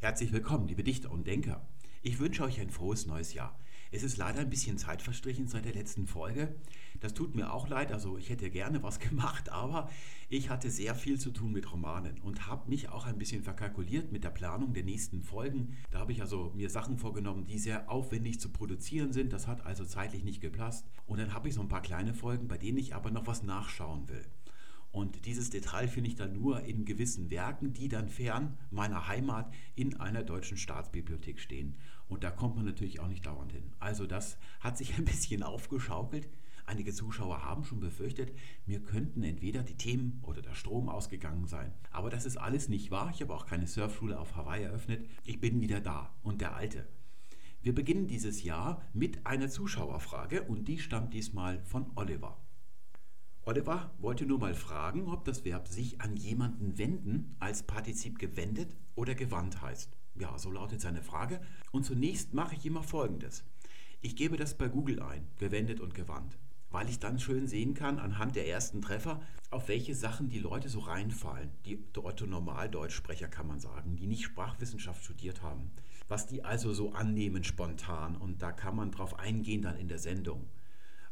Herzlich willkommen, liebe Dichter und Denker. Ich wünsche euch ein frohes neues Jahr. Es ist leider ein bisschen Zeit verstrichen seit der letzten Folge. Das tut mir auch leid, also ich hätte gerne was gemacht, aber ich hatte sehr viel zu tun mit Romanen und habe mich auch ein bisschen verkalkuliert mit der Planung der nächsten Folgen. Da habe ich also mir Sachen vorgenommen, die sehr aufwendig zu produzieren sind. Das hat also zeitlich nicht gepasst. Und dann habe ich so ein paar kleine Folgen, bei denen ich aber noch was nachschauen will. Und dieses Detail finde ich dann nur in gewissen Werken, die dann fern meiner Heimat in einer deutschen Staatsbibliothek stehen. Und da kommt man natürlich auch nicht dauernd hin. Also das hat sich ein bisschen aufgeschaukelt. Einige Zuschauer haben schon befürchtet, mir könnten entweder die Themen oder der Strom ausgegangen sein. Aber das ist alles nicht wahr. Ich habe auch keine Surfschule auf Hawaii eröffnet. Ich bin wieder da und der Alte. Wir beginnen dieses Jahr mit einer Zuschauerfrage und die stammt diesmal von Oliver. Oliver wollte nur mal fragen, ob das Verb sich an jemanden wenden als Partizip gewendet oder gewandt heißt. Ja, so lautet seine Frage. Und zunächst mache ich immer Folgendes. Ich gebe das bei Google ein, gewendet und gewandt, weil ich dann schön sehen kann anhand der ersten Treffer, auf welche Sachen die Leute so reinfallen. Die Otto Normaldeutschsprecher kann man sagen, die nicht Sprachwissenschaft studiert haben. Was die also so annehmen spontan und da kann man drauf eingehen dann in der Sendung.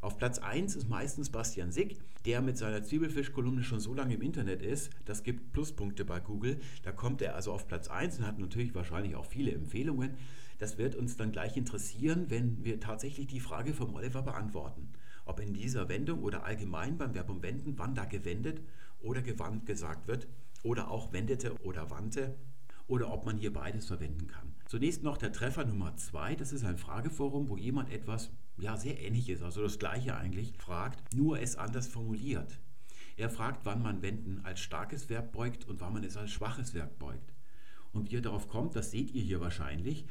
Auf Platz 1 ist meistens Bastian Sick, der mit seiner Zwiebelfisch-Kolumne schon so lange im Internet ist. Das gibt Pluspunkte bei Google. Da kommt er also auf Platz 1 und hat natürlich wahrscheinlich auch viele Empfehlungen. Das wird uns dann gleich interessieren, wenn wir tatsächlich die Frage vom Oliver beantworten. Ob in dieser Wendung oder allgemein beim Verbum wenden, wann da gewendet oder gewandt gesagt wird oder auch wendete oder wandte oder ob man hier beides verwenden kann. Zunächst noch der Treffer Nummer 2. Das ist ein Frageforum, wo jemand etwas ja, sehr ähnlich ist, also das gleiche eigentlich, fragt, nur es anders formuliert. Er fragt, wann man wenden als starkes Verb beugt und wann man es als schwaches Verb beugt. Und wie er darauf kommt, das seht ihr hier wahrscheinlich,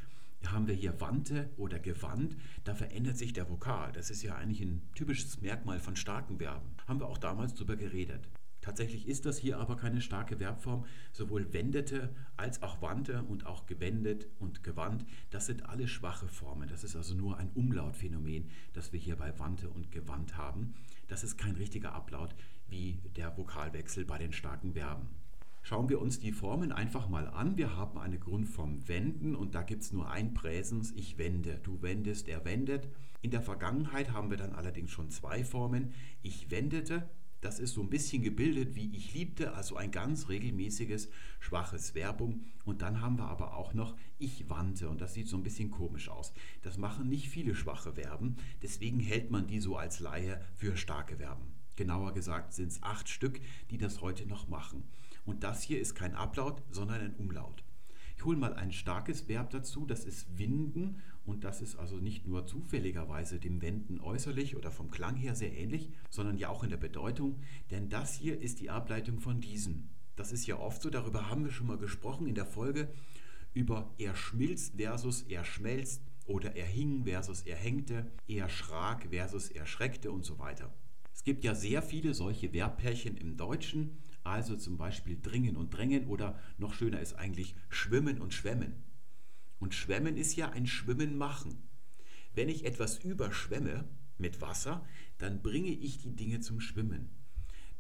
haben wir hier wandte oder gewandt, da verändert sich der Vokal. Das ist ja eigentlich ein typisches Merkmal von starken Verben. Haben wir auch damals darüber geredet. Tatsächlich ist das hier aber keine starke Verbform. Sowohl wendete als auch wandte und auch gewendet und gewandt, das sind alle schwache Formen. Das ist also nur ein Umlautphänomen, das wir hier bei wandte und gewandt haben. Das ist kein richtiger Ablaut wie der Vokalwechsel bei den starken Verben. Schauen wir uns die Formen einfach mal an. Wir haben eine Grundform wenden und da gibt es nur ein Präsens, ich wende, du wendest, er wendet. In der Vergangenheit haben wir dann allerdings schon zwei Formen, ich wendete das ist so ein bisschen gebildet wie ich liebte, also ein ganz regelmäßiges, schwaches Verbum. Und dann haben wir aber auch noch ich wandte und das sieht so ein bisschen komisch aus. Das machen nicht viele schwache Verben, deswegen hält man die so als Laie für starke Verben. Genauer gesagt sind es acht Stück, die das heute noch machen. Und das hier ist kein Ablaut, sondern ein Umlaut. Hole mal ein starkes Verb dazu, das ist winden und das ist also nicht nur zufälligerweise dem Wenden äußerlich oder vom Klang her sehr ähnlich, sondern ja auch in der Bedeutung, denn das hier ist die Ableitung von diesem. Das ist ja oft so, darüber haben wir schon mal gesprochen in der Folge über er schmilzt versus er schmelzt oder er hing versus er hängte, er schrak versus er schreckte und so weiter. Es gibt ja sehr viele solche Verbpärchen im Deutschen, also zum Beispiel dringen und drängen oder noch schöner ist eigentlich schwimmen und schwemmen. Und schwemmen ist ja ein Schwimmen machen. Wenn ich etwas überschwemme mit Wasser, dann bringe ich die Dinge zum Schwimmen.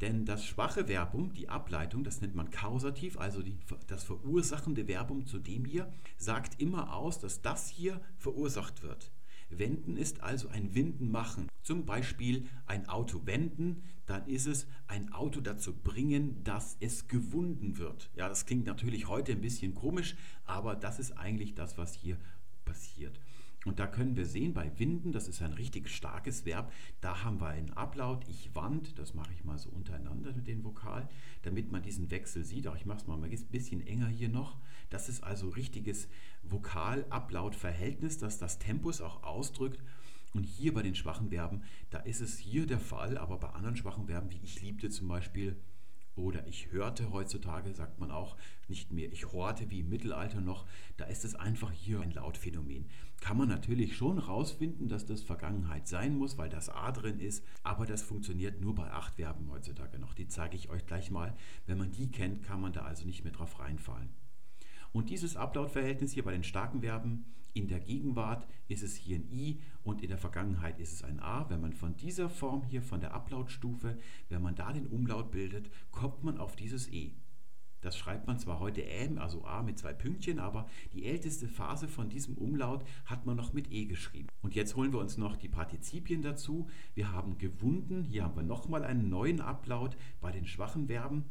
Denn das schwache Verbum, die Ableitung, das nennt man Kausativ, also die, das verursachende Verbum zu dem hier, sagt immer aus, dass das hier verursacht wird. Wenden ist also ein Winden machen. Zum Beispiel ein Auto wenden, dann ist es ein Auto dazu bringen, dass es gewunden wird. Ja, das klingt natürlich heute ein bisschen komisch, aber das ist eigentlich das, was hier passiert. Und da können wir sehen, bei Winden, das ist ein richtig starkes Verb, da haben wir einen Ablaut, ich wand, das mache ich mal so untereinander mit den Vokal, damit man diesen Wechsel sieht. Auch ich mache es mal ein bisschen enger hier noch. Das ist also richtiges Vokal-Ablaut-Verhältnis, das das Tempus auch ausdrückt. Und hier bei den schwachen Verben, da ist es hier der Fall, aber bei anderen schwachen Verben, wie ich liebte zum Beispiel, oder ich hörte heutzutage, sagt man auch nicht mehr, ich horte wie im Mittelalter noch, da ist es einfach hier ein Lautphänomen. Kann man natürlich schon rausfinden, dass das Vergangenheit sein muss, weil das A drin ist, aber das funktioniert nur bei acht Verben heutzutage noch. Die zeige ich euch gleich mal. Wenn man die kennt, kann man da also nicht mehr drauf reinfallen. Und dieses Ablautverhältnis hier bei den starken Verben, in der Gegenwart ist es hier ein I und in der Vergangenheit ist es ein A. Wenn man von dieser Form hier, von der Ablautstufe, wenn man da den Umlaut bildet, kommt man auf dieses E. Das schreibt man zwar heute M, also A mit zwei Pünktchen, aber die älteste Phase von diesem Umlaut hat man noch mit E geschrieben. Und jetzt holen wir uns noch die Partizipien dazu. Wir haben gewunden, hier haben wir nochmal einen neuen Ablaut bei den schwachen Verben.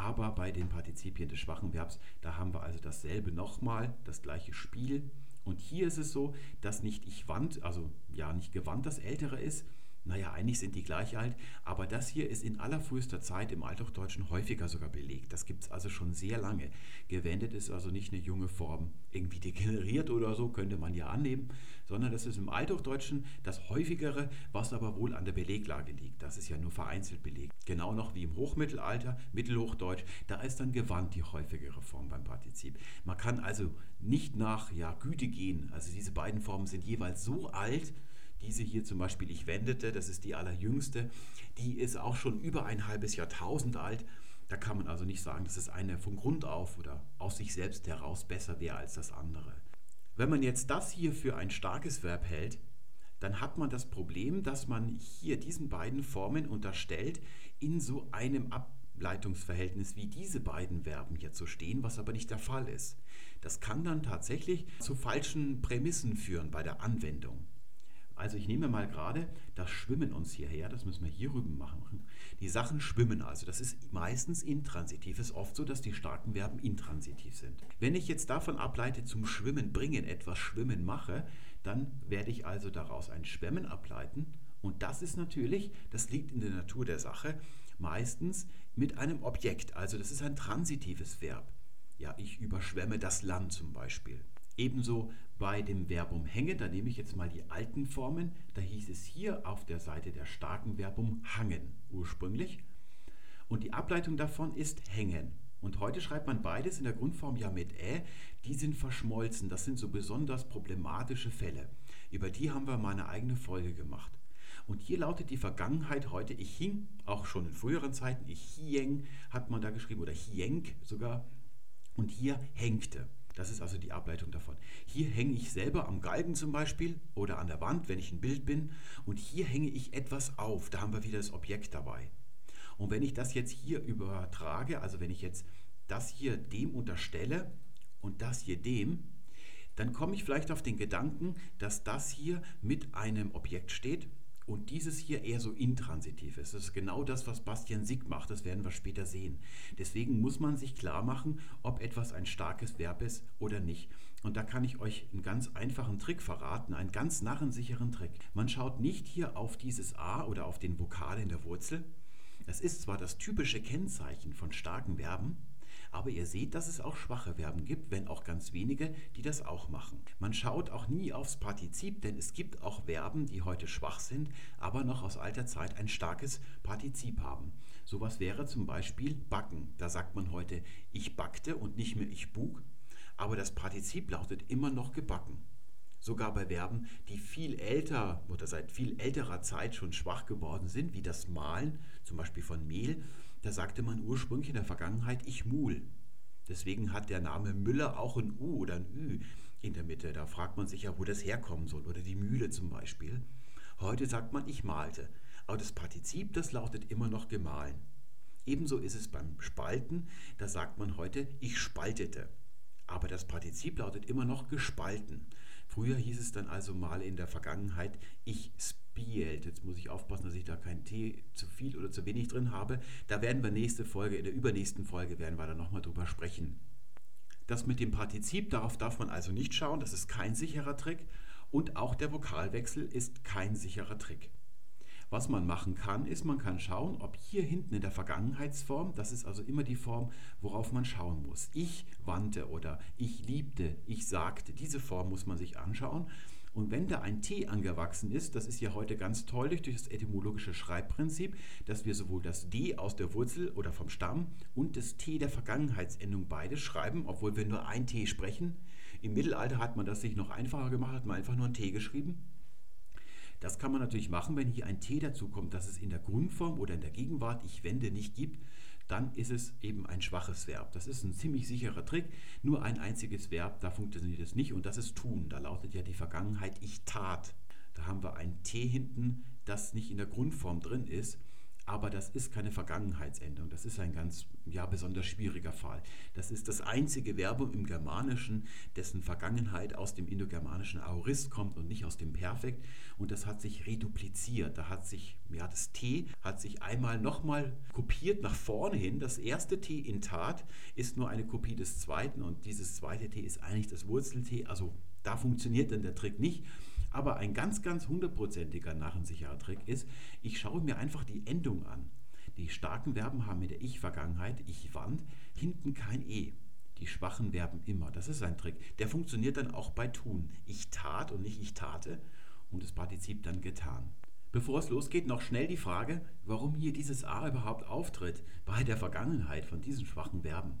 Aber bei den Partizipien des schwachen Verbs, da haben wir also dasselbe nochmal, das gleiche Spiel. Und hier ist es so, dass nicht ich wand, also ja nicht gewandt das Ältere ist, naja, eigentlich sind die gleich alt, aber das hier ist in allerfrühester Zeit im Althochdeutschen häufiger sogar belegt. Das gibt es also schon sehr lange. Gewendet ist also nicht eine junge Form, irgendwie degeneriert oder so, könnte man ja annehmen, sondern das ist im Althochdeutschen das häufigere, was aber wohl an der Beleglage liegt. Das ist ja nur vereinzelt belegt. Genau noch wie im Hochmittelalter, Mittelhochdeutsch, da ist dann gewandt die häufigere Form beim Partizip. Man kann also nicht nach ja, Güte gehen. Also diese beiden Formen sind jeweils so alt, diese hier zum Beispiel, ich wendete, das ist die allerjüngste, die ist auch schon über ein halbes Jahrtausend alt. Da kann man also nicht sagen, dass es eine von Grund auf oder aus sich selbst heraus besser wäre als das andere. Wenn man jetzt das hier für ein starkes Verb hält, dann hat man das Problem, dass man hier diesen beiden Formen unterstellt, in so einem Ableitungsverhältnis wie diese beiden Verben hier zu stehen, was aber nicht der Fall ist. Das kann dann tatsächlich zu falschen Prämissen führen bei der Anwendung. Also ich nehme mal gerade das Schwimmen uns hierher, das müssen wir hier rüben machen. Die Sachen schwimmen also, das ist meistens intransitiv. Es ist oft so, dass die starken Verben intransitiv sind. Wenn ich jetzt davon ableite, zum Schwimmen bringen, etwas Schwimmen mache, dann werde ich also daraus ein Schwemmen ableiten. Und das ist natürlich, das liegt in der Natur der Sache, meistens mit einem Objekt. Also das ist ein transitives Verb. Ja, ich überschwemme das Land zum Beispiel. Ebenso bei dem Verbum hängen, da nehme ich jetzt mal die alten Formen, da hieß es hier auf der Seite der starken Verbum hangen ursprünglich. Und die Ableitung davon ist hängen. Und heute schreibt man beides in der Grundform ja mit ä, die sind verschmolzen. Das sind so besonders problematische Fälle. Über die haben wir mal eine eigene Folge gemacht. Und hier lautet die Vergangenheit heute, ich hing, auch schon in früheren Zeiten, ich hieng, hat man da geschrieben, oder hienk sogar. Und hier hängte. Das ist also die Ableitung davon. Hier hänge ich selber am Galgen zum Beispiel oder an der Wand, wenn ich ein Bild bin. Und hier hänge ich etwas auf. Da haben wir wieder das Objekt dabei. Und wenn ich das jetzt hier übertrage, also wenn ich jetzt das hier dem unterstelle und das hier dem, dann komme ich vielleicht auf den Gedanken, dass das hier mit einem Objekt steht und dieses hier eher so intransitiv ist. Das ist genau das, was Bastian Sick macht, das werden wir später sehen. Deswegen muss man sich klar machen, ob etwas ein starkes Verb ist oder nicht. Und da kann ich euch einen ganz einfachen Trick verraten, einen ganz narrensicheren Trick. Man schaut nicht hier auf dieses A oder auf den Vokal in der Wurzel. Das ist zwar das typische Kennzeichen von starken Verben, aber ihr seht, dass es auch schwache Verben gibt, wenn auch ganz wenige, die das auch machen. Man schaut auch nie aufs Partizip, denn es gibt auch Verben, die heute schwach sind, aber noch aus alter Zeit ein starkes Partizip haben. Sowas wäre zum Beispiel backen. Da sagt man heute ich backte und nicht mehr ich bug, aber das Partizip lautet immer noch gebacken. Sogar bei Verben, die viel älter oder seit viel älterer Zeit schon schwach geworden sind, wie das Malen, zum Beispiel von Mehl, da sagte man ursprünglich in der Vergangenheit ich mul. Deswegen hat der Name Müller auch ein U oder ein Ü in der Mitte. Da fragt man sich ja, wo das herkommen soll. Oder die Mühle zum Beispiel. Heute sagt man ich malte. Aber das Partizip, das lautet immer noch gemahlen. Ebenso ist es beim Spalten. Da sagt man heute ich spaltete. Aber das Partizip lautet immer noch gespalten. Früher hieß es dann also mal in der Vergangenheit ich spielt. Jetzt muss ich aufpassen, dass ich da keinen Tee zu viel oder zu wenig drin habe. Da werden wir nächste Folge, in der übernächsten Folge werden wir da nochmal drüber sprechen. Das mit dem Partizip, darauf darf man also nicht schauen, das ist kein sicherer Trick. Und auch der Vokalwechsel ist kein sicherer Trick. Was man machen kann, ist, man kann schauen, ob hier hinten in der Vergangenheitsform, das ist also immer die Form, worauf man schauen muss. Ich wandte oder ich liebte, ich sagte, diese Form muss man sich anschauen. Und wenn da ein T angewachsen ist, das ist ja heute ganz toll durch das etymologische Schreibprinzip, dass wir sowohl das D aus der Wurzel oder vom Stamm und das T der Vergangenheitsendung beides schreiben, obwohl wir nur ein T sprechen. Im Mittelalter hat man das sich noch einfacher gemacht, hat man einfach nur ein T geschrieben. Das kann man natürlich machen, wenn hier ein T dazu kommt, dass es in der Grundform oder in der Gegenwart ich wende nicht gibt dann ist es eben ein schwaches Verb. Das ist ein ziemlich sicherer Trick. Nur ein einziges Verb, da funktioniert es nicht und das ist tun. Da lautet ja die Vergangenheit ich tat. Da haben wir ein T hinten, das nicht in der Grundform drin ist. Aber das ist keine Vergangenheitsendung. Das ist ein ganz, ja, besonders schwieriger Fall. Das ist das einzige Verbum im Germanischen, dessen Vergangenheit aus dem indogermanischen Aorist kommt und nicht aus dem Perfekt. Und das hat sich redupliziert. Da hat sich, ja, das T hat sich einmal nochmal kopiert nach vorne hin. Das erste T in Tat ist nur eine Kopie des zweiten und dieses zweite T ist eigentlich das Wurzel-T. Also da funktioniert dann der Trick nicht. Aber ein ganz, ganz hundertprozentiger narrensicherer Trick ist, ich schaue mir einfach die Endung an. Die starken Verben haben mit der Ich-Vergangenheit, ich wand, hinten kein E. Die schwachen Verben immer. Das ist ein Trick. Der funktioniert dann auch bei tun. Ich tat und nicht ich tate und das Partizip dann getan. Bevor es losgeht, noch schnell die Frage, warum hier dieses A überhaupt auftritt bei der Vergangenheit von diesen schwachen Verben.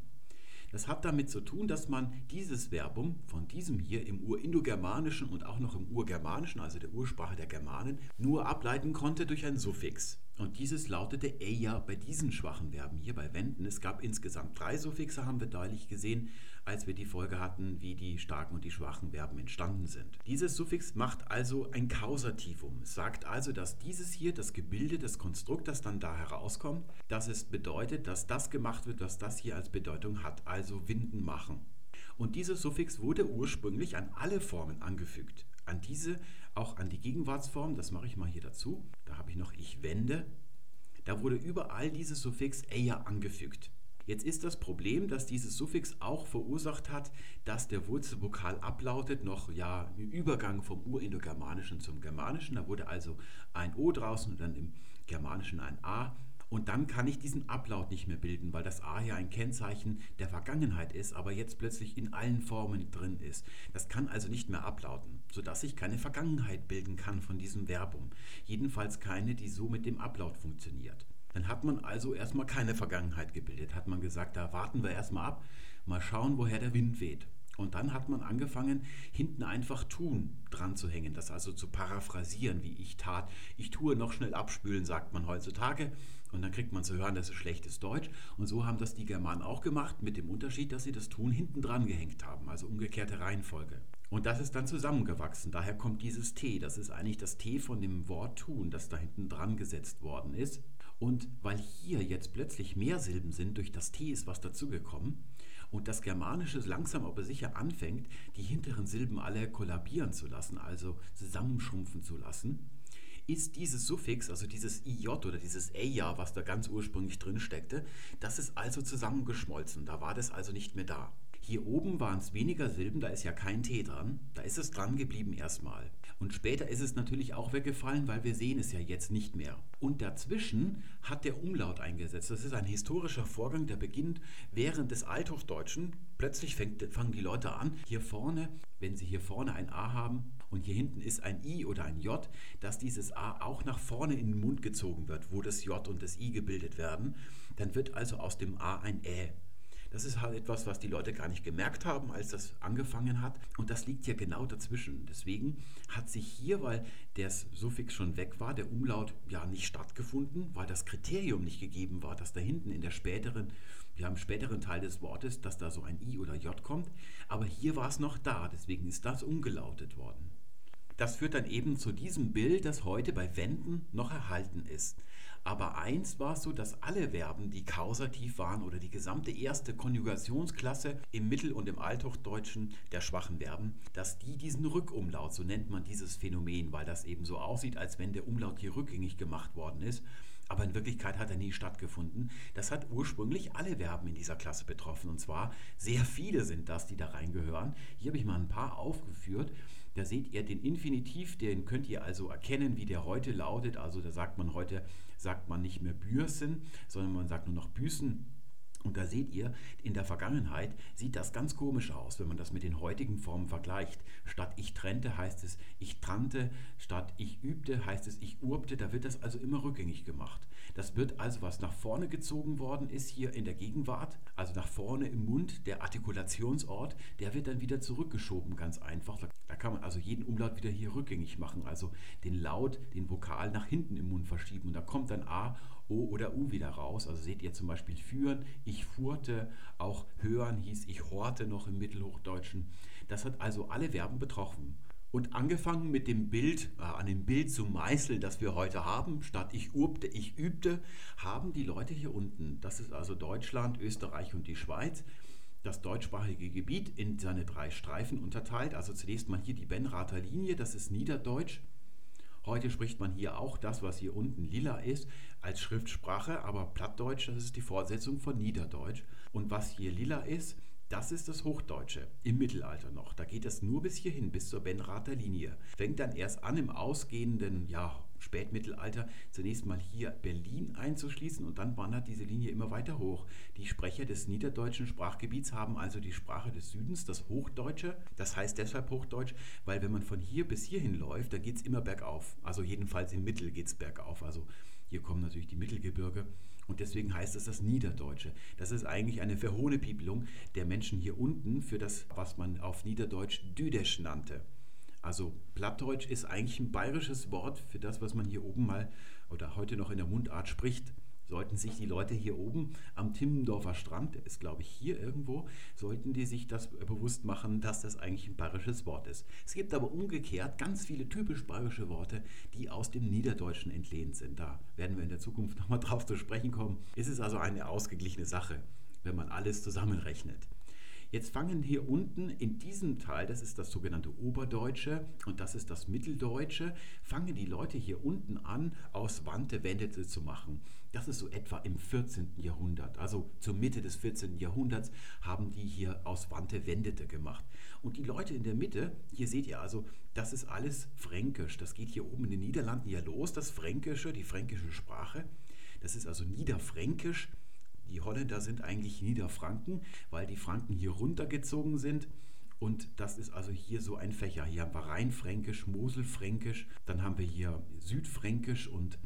Das hat damit zu tun, dass man dieses Verbum von diesem hier im Urindogermanischen und auch noch im Urgermanischen, also der Ursprache der Germanen, nur ableiten konnte durch ein Suffix. Und dieses lautete eja bei diesen schwachen Verben hier bei wenden. Es gab insgesamt drei Suffixe, haben wir deutlich gesehen, als wir die Folge hatten, wie die starken und die schwachen Verben entstanden sind. Dieses Suffix macht also ein Kausativum. Es sagt also, dass dieses hier, das Gebilde des Konstruktors dann da herauskommt, dass es bedeutet, dass das gemacht wird, was das hier als Bedeutung hat, also winden machen. Und dieses Suffix wurde ursprünglich an alle Formen angefügt. An diese auch an die Gegenwartsform, das mache ich mal hier dazu. Da habe ich noch ich wende. Da wurde überall dieses Suffix eher angefügt. Jetzt ist das Problem, dass dieses Suffix auch verursacht hat, dass der Wurzelvokal ablautet, noch ja im Übergang vom Urindogermanischen zum Germanischen. Da wurde also ein O draußen und dann im Germanischen ein A und dann kann ich diesen Ablaut nicht mehr bilden, weil das A ja ein Kennzeichen der Vergangenheit ist, aber jetzt plötzlich in allen Formen drin ist. Das kann also nicht mehr ablauten, sodass ich keine Vergangenheit bilden kann von diesem Verbum. Jedenfalls keine, die so mit dem Ablaut funktioniert. Dann hat man also erstmal keine Vergangenheit gebildet. Hat man gesagt, da warten wir erstmal ab, mal schauen, woher der Wind weht. Und dann hat man angefangen, hinten einfach tun dran zu hängen, das also zu paraphrasieren, wie ich tat. Ich tue noch schnell abspülen, sagt man heutzutage. Und dann kriegt man zu hören, das ist schlechtes Deutsch. Und so haben das die Germanen auch gemacht, mit dem Unterschied, dass sie das Tun hinten dran gehängt haben, also umgekehrte Reihenfolge. Und das ist dann zusammengewachsen. Daher kommt dieses T. Das ist eigentlich das T von dem Wort tun, das da hinten dran gesetzt worden ist. Und weil hier jetzt plötzlich mehr Silben sind, durch das T ist was dazugekommen, und das Germanische langsam aber sicher anfängt, die hinteren Silben alle kollabieren zu lassen, also zusammenschrumpfen zu lassen, ist dieses Suffix, also dieses IJ oder dieses EJA, was da ganz ursprünglich drin steckte, das ist also zusammengeschmolzen. Da war das also nicht mehr da. Hier oben waren es weniger Silben, da ist ja kein T dran. Da ist es dran geblieben erstmal. Und später ist es natürlich auch weggefallen, weil wir sehen es ja jetzt nicht mehr. Und dazwischen hat der Umlaut eingesetzt. Das ist ein historischer Vorgang, der beginnt während des Althochdeutschen. Plötzlich fängt, fangen die Leute an, hier vorne, wenn sie hier vorne ein A haben und hier hinten ist ein I oder ein J, dass dieses A auch nach vorne in den Mund gezogen wird, wo das J und das I gebildet werden. Dann wird also aus dem A ein Ä. Das ist halt etwas, was die Leute gar nicht gemerkt haben, als das angefangen hat. Und das liegt ja genau dazwischen. Deswegen hat sich hier, weil das Suffix schon weg war, der Umlaut ja nicht stattgefunden, weil das Kriterium nicht gegeben war, dass da hinten in der späteren, ja im späteren Teil des Wortes, dass da so ein I oder J kommt. Aber hier war es noch da, deswegen ist das umgelautet worden. Das führt dann eben zu diesem Bild, das heute bei Wenden noch erhalten ist. Aber eins war es so, dass alle Verben, die kausativ waren oder die gesamte erste Konjugationsklasse im Mittel- und im Althochdeutschen der schwachen Verben, dass die diesen Rückumlaut, so nennt man dieses Phänomen, weil das eben so aussieht, als wenn der Umlaut hier rückgängig gemacht worden ist, aber in Wirklichkeit hat er nie stattgefunden. Das hat ursprünglich alle Verben in dieser Klasse betroffen und zwar sehr viele sind das, die da reingehören. Hier habe ich mal ein paar aufgeführt. Da seht ihr den Infinitiv, den könnt ihr also erkennen, wie der heute lautet. Also da sagt man heute, sagt man nicht mehr Bürsen, sondern man sagt nur noch Büßen. Und da seht ihr, in der Vergangenheit sieht das ganz komisch aus, wenn man das mit den heutigen Formen vergleicht. Statt ich trennte heißt es ich trannte, statt ich übte heißt es ich urbte. Da wird das also immer rückgängig gemacht. Das wird also, was nach vorne gezogen worden ist hier in der Gegenwart, also nach vorne im Mund, der Artikulationsort, der wird dann wieder zurückgeschoben, ganz einfach. Da kann man also jeden Umlaut wieder hier rückgängig machen, also den Laut, den Vokal nach hinten im Mund verschieben. Und da kommt dann A O oder U wieder raus. Also seht ihr zum Beispiel führen, ich fuhrte, auch hören hieß ich horte noch im Mittelhochdeutschen. Das hat also alle Verben betroffen. Und angefangen mit dem Bild, äh, an dem Bild zu meißeln, das wir heute haben, statt ich übte, ich übte, haben die Leute hier unten, das ist also Deutschland, Österreich und die Schweiz, das deutschsprachige Gebiet in seine drei Streifen unterteilt. Also zunächst mal hier die Benrather Linie, das ist Niederdeutsch. Heute spricht man hier auch das, was hier unten lila ist, als Schriftsprache, aber Plattdeutsch, das ist die Fortsetzung von Niederdeutsch. Und was hier lila ist, das ist das Hochdeutsche im Mittelalter noch. Da geht es nur bis hierhin, bis zur Benrather Linie. Fängt dann erst an im ausgehenden ja, Spätmittelalter zunächst mal hier Berlin einzuschließen und dann wandert diese Linie immer weiter hoch. Die Sprecher des niederdeutschen Sprachgebiets haben also die Sprache des Südens, das Hochdeutsche. Das heißt deshalb Hochdeutsch, weil wenn man von hier bis hierhin läuft, da geht es immer bergauf. Also jedenfalls im Mittel geht es bergauf. Also hier kommen natürlich die Mittelgebirge und deswegen heißt es das Niederdeutsche. Das ist eigentlich eine Verhohnepiepelung der Menschen hier unten für das, was man auf Niederdeutsch Düdesch nannte. Also Plattdeutsch ist eigentlich ein bayerisches Wort für das, was man hier oben mal oder heute noch in der Mundart spricht sollten sich die Leute hier oben am Timmendorfer Strand, der ist glaube ich hier irgendwo, sollten die sich das bewusst machen, dass das eigentlich ein bayerisches Wort ist. Es gibt aber umgekehrt ganz viele typisch bayerische Worte, die aus dem Niederdeutschen entlehnt sind. Da werden wir in der Zukunft nochmal drauf zu sprechen kommen. Es ist also eine ausgeglichene Sache, wenn man alles zusammenrechnet. Jetzt fangen hier unten in diesem Teil, das ist das sogenannte Oberdeutsche und das ist das Mitteldeutsche, fangen die Leute hier unten an, aus Wante Wendete zu machen. Das ist so etwa im 14. Jahrhundert. Also zur Mitte des 14. Jahrhunderts haben die hier aus Wante Wendete gemacht. Und die Leute in der Mitte, hier seht ihr also, das ist alles Fränkisch. Das geht hier oben in den Niederlanden ja los, das Fränkische, die fränkische Sprache. Das ist also Niederfränkisch. Die Holländer sind eigentlich Niederfranken, weil die Franken hier runtergezogen sind. Und das ist also hier so ein Fächer. Hier haben wir Rheinfränkisch, Moselfränkisch, dann haben wir hier Südfränkisch und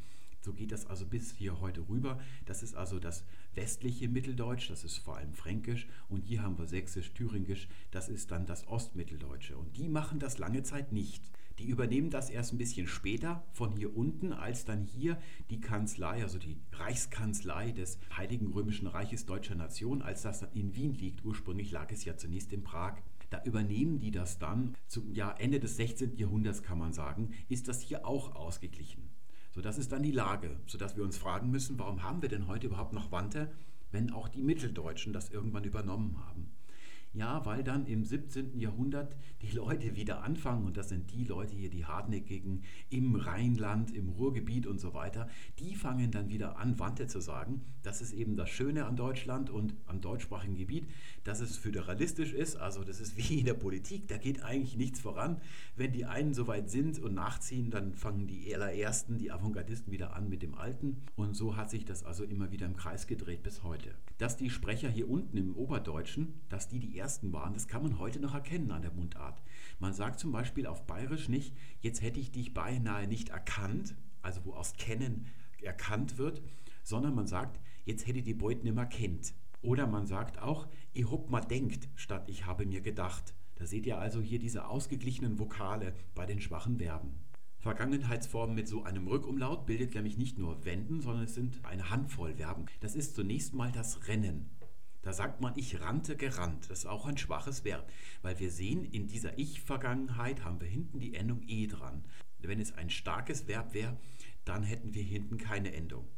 so geht das also bis hier heute rüber. Das ist also das westliche Mitteldeutsch, das ist vor allem Fränkisch. Und hier haben wir Sächsisch, Thüringisch, das ist dann das Ostmitteldeutsche. Und die machen das lange Zeit nicht. Die übernehmen das erst ein bisschen später von hier unten, als dann hier die Kanzlei, also die Reichskanzlei des Heiligen Römischen Reiches Deutscher Nation, als das dann in Wien liegt. Ursprünglich lag es ja zunächst in Prag. Da übernehmen die das dann zum ja, Ende des 16. Jahrhunderts, kann man sagen, ist das hier auch ausgeglichen. So, das ist dann die Lage, sodass wir uns fragen müssen, warum haben wir denn heute überhaupt noch Wante, wenn auch die Mitteldeutschen das irgendwann übernommen haben. Ja, weil dann im 17. Jahrhundert die Leute wieder anfangen, und das sind die Leute hier, die Hartnäckigen im Rheinland, im Ruhrgebiet und so weiter, die fangen dann wieder an, Wante zu sagen. Das ist eben das Schöne an Deutschland und am deutschsprachigen Gebiet, dass es föderalistisch ist. Also das ist wie in der Politik, da geht eigentlich nichts voran. Wenn die einen soweit sind und nachziehen, dann fangen die allerersten, die Avantgardisten wieder an mit dem Alten. Und so hat sich das also immer wieder im Kreis gedreht bis heute. Dass die Sprecher hier unten im Oberdeutschen, dass die die ersten waren, das kann man heute noch erkennen an der Mundart. Man sagt zum Beispiel auf Bayerisch nicht, jetzt hätte ich dich beinahe nicht erkannt, also wo aus kennen erkannt wird, sondern man sagt, jetzt hätte die Beut nimmer kennt. Oder man sagt auch, ich hab mal denkt, statt ich habe mir gedacht. Da seht ihr also hier diese ausgeglichenen Vokale bei den schwachen Verben. Vergangenheitsformen mit so einem Rückumlaut bildet nämlich nicht nur Wenden, sondern es sind eine Handvoll Verben. Das ist zunächst mal das Rennen. Da sagt man, ich rannte gerannt. Das ist auch ein schwaches Verb, weil wir sehen, in dieser Ich-Vergangenheit haben wir hinten die Endung E dran. Wenn es ein starkes Verb wäre, dann hätten wir hinten keine Endung.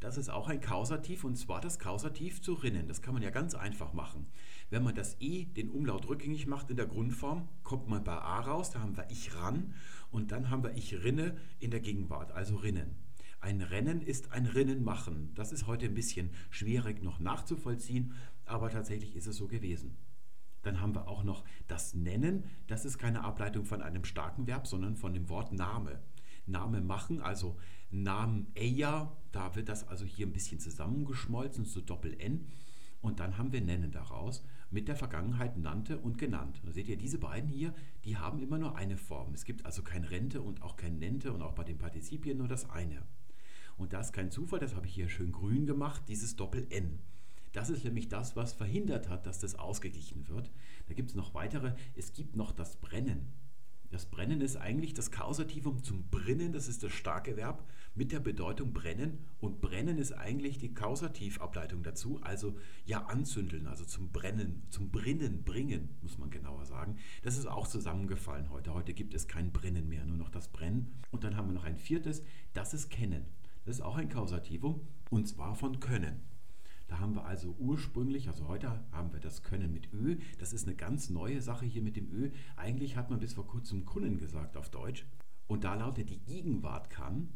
Das ist auch ein Kausativ und zwar das Kausativ zu rinnen. Das kann man ja ganz einfach machen. Wenn man das E, den Umlaut rückgängig macht in der Grundform, kommt man bei A raus, da haben wir ich ran und dann haben wir ich rinne in der Gegenwart, also rinnen. Ein Rennen ist ein Rinnen machen. Das ist heute ein bisschen schwierig noch nachzuvollziehen, aber tatsächlich ist es so gewesen. Dann haben wir auch noch das Nennen. Das ist keine Ableitung von einem starken Verb, sondern von dem Wort Name. Name machen, also Namen Eja, da wird das also hier ein bisschen zusammengeschmolzen zu Doppel-N. Und dann haben wir Nennen daraus mit der Vergangenheit nannte und genannt. Da seht ihr, diese beiden hier, die haben immer nur eine Form. Es gibt also kein Rente und auch kein Nennte und auch bei den Partizipien nur das eine. Und das ist kein Zufall, das habe ich hier schön grün gemacht, dieses Doppel-N. Das ist nämlich das, was verhindert hat, dass das ausgeglichen wird. Da gibt es noch weitere. Es gibt noch das Brennen. Das Brennen ist eigentlich das Kausativum zum Brinnen, das ist das starke Verb mit der Bedeutung brennen. Und brennen ist eigentlich die Kausativableitung dazu, also ja anzündeln, also zum Brennen, zum Brinnen bringen, muss man genauer sagen. Das ist auch zusammengefallen heute. Heute gibt es kein Brennen mehr, nur noch das Brennen. Und dann haben wir noch ein viertes, das ist kennen. Das ist auch ein Kausativum und zwar von können. Da haben wir also ursprünglich, also heute haben wir das Können mit Ö. Das ist eine ganz neue Sache hier mit dem Ö. Eigentlich hat man bis vor kurzem Kunnen gesagt auf Deutsch. Und da lautet die Gegenwart kann.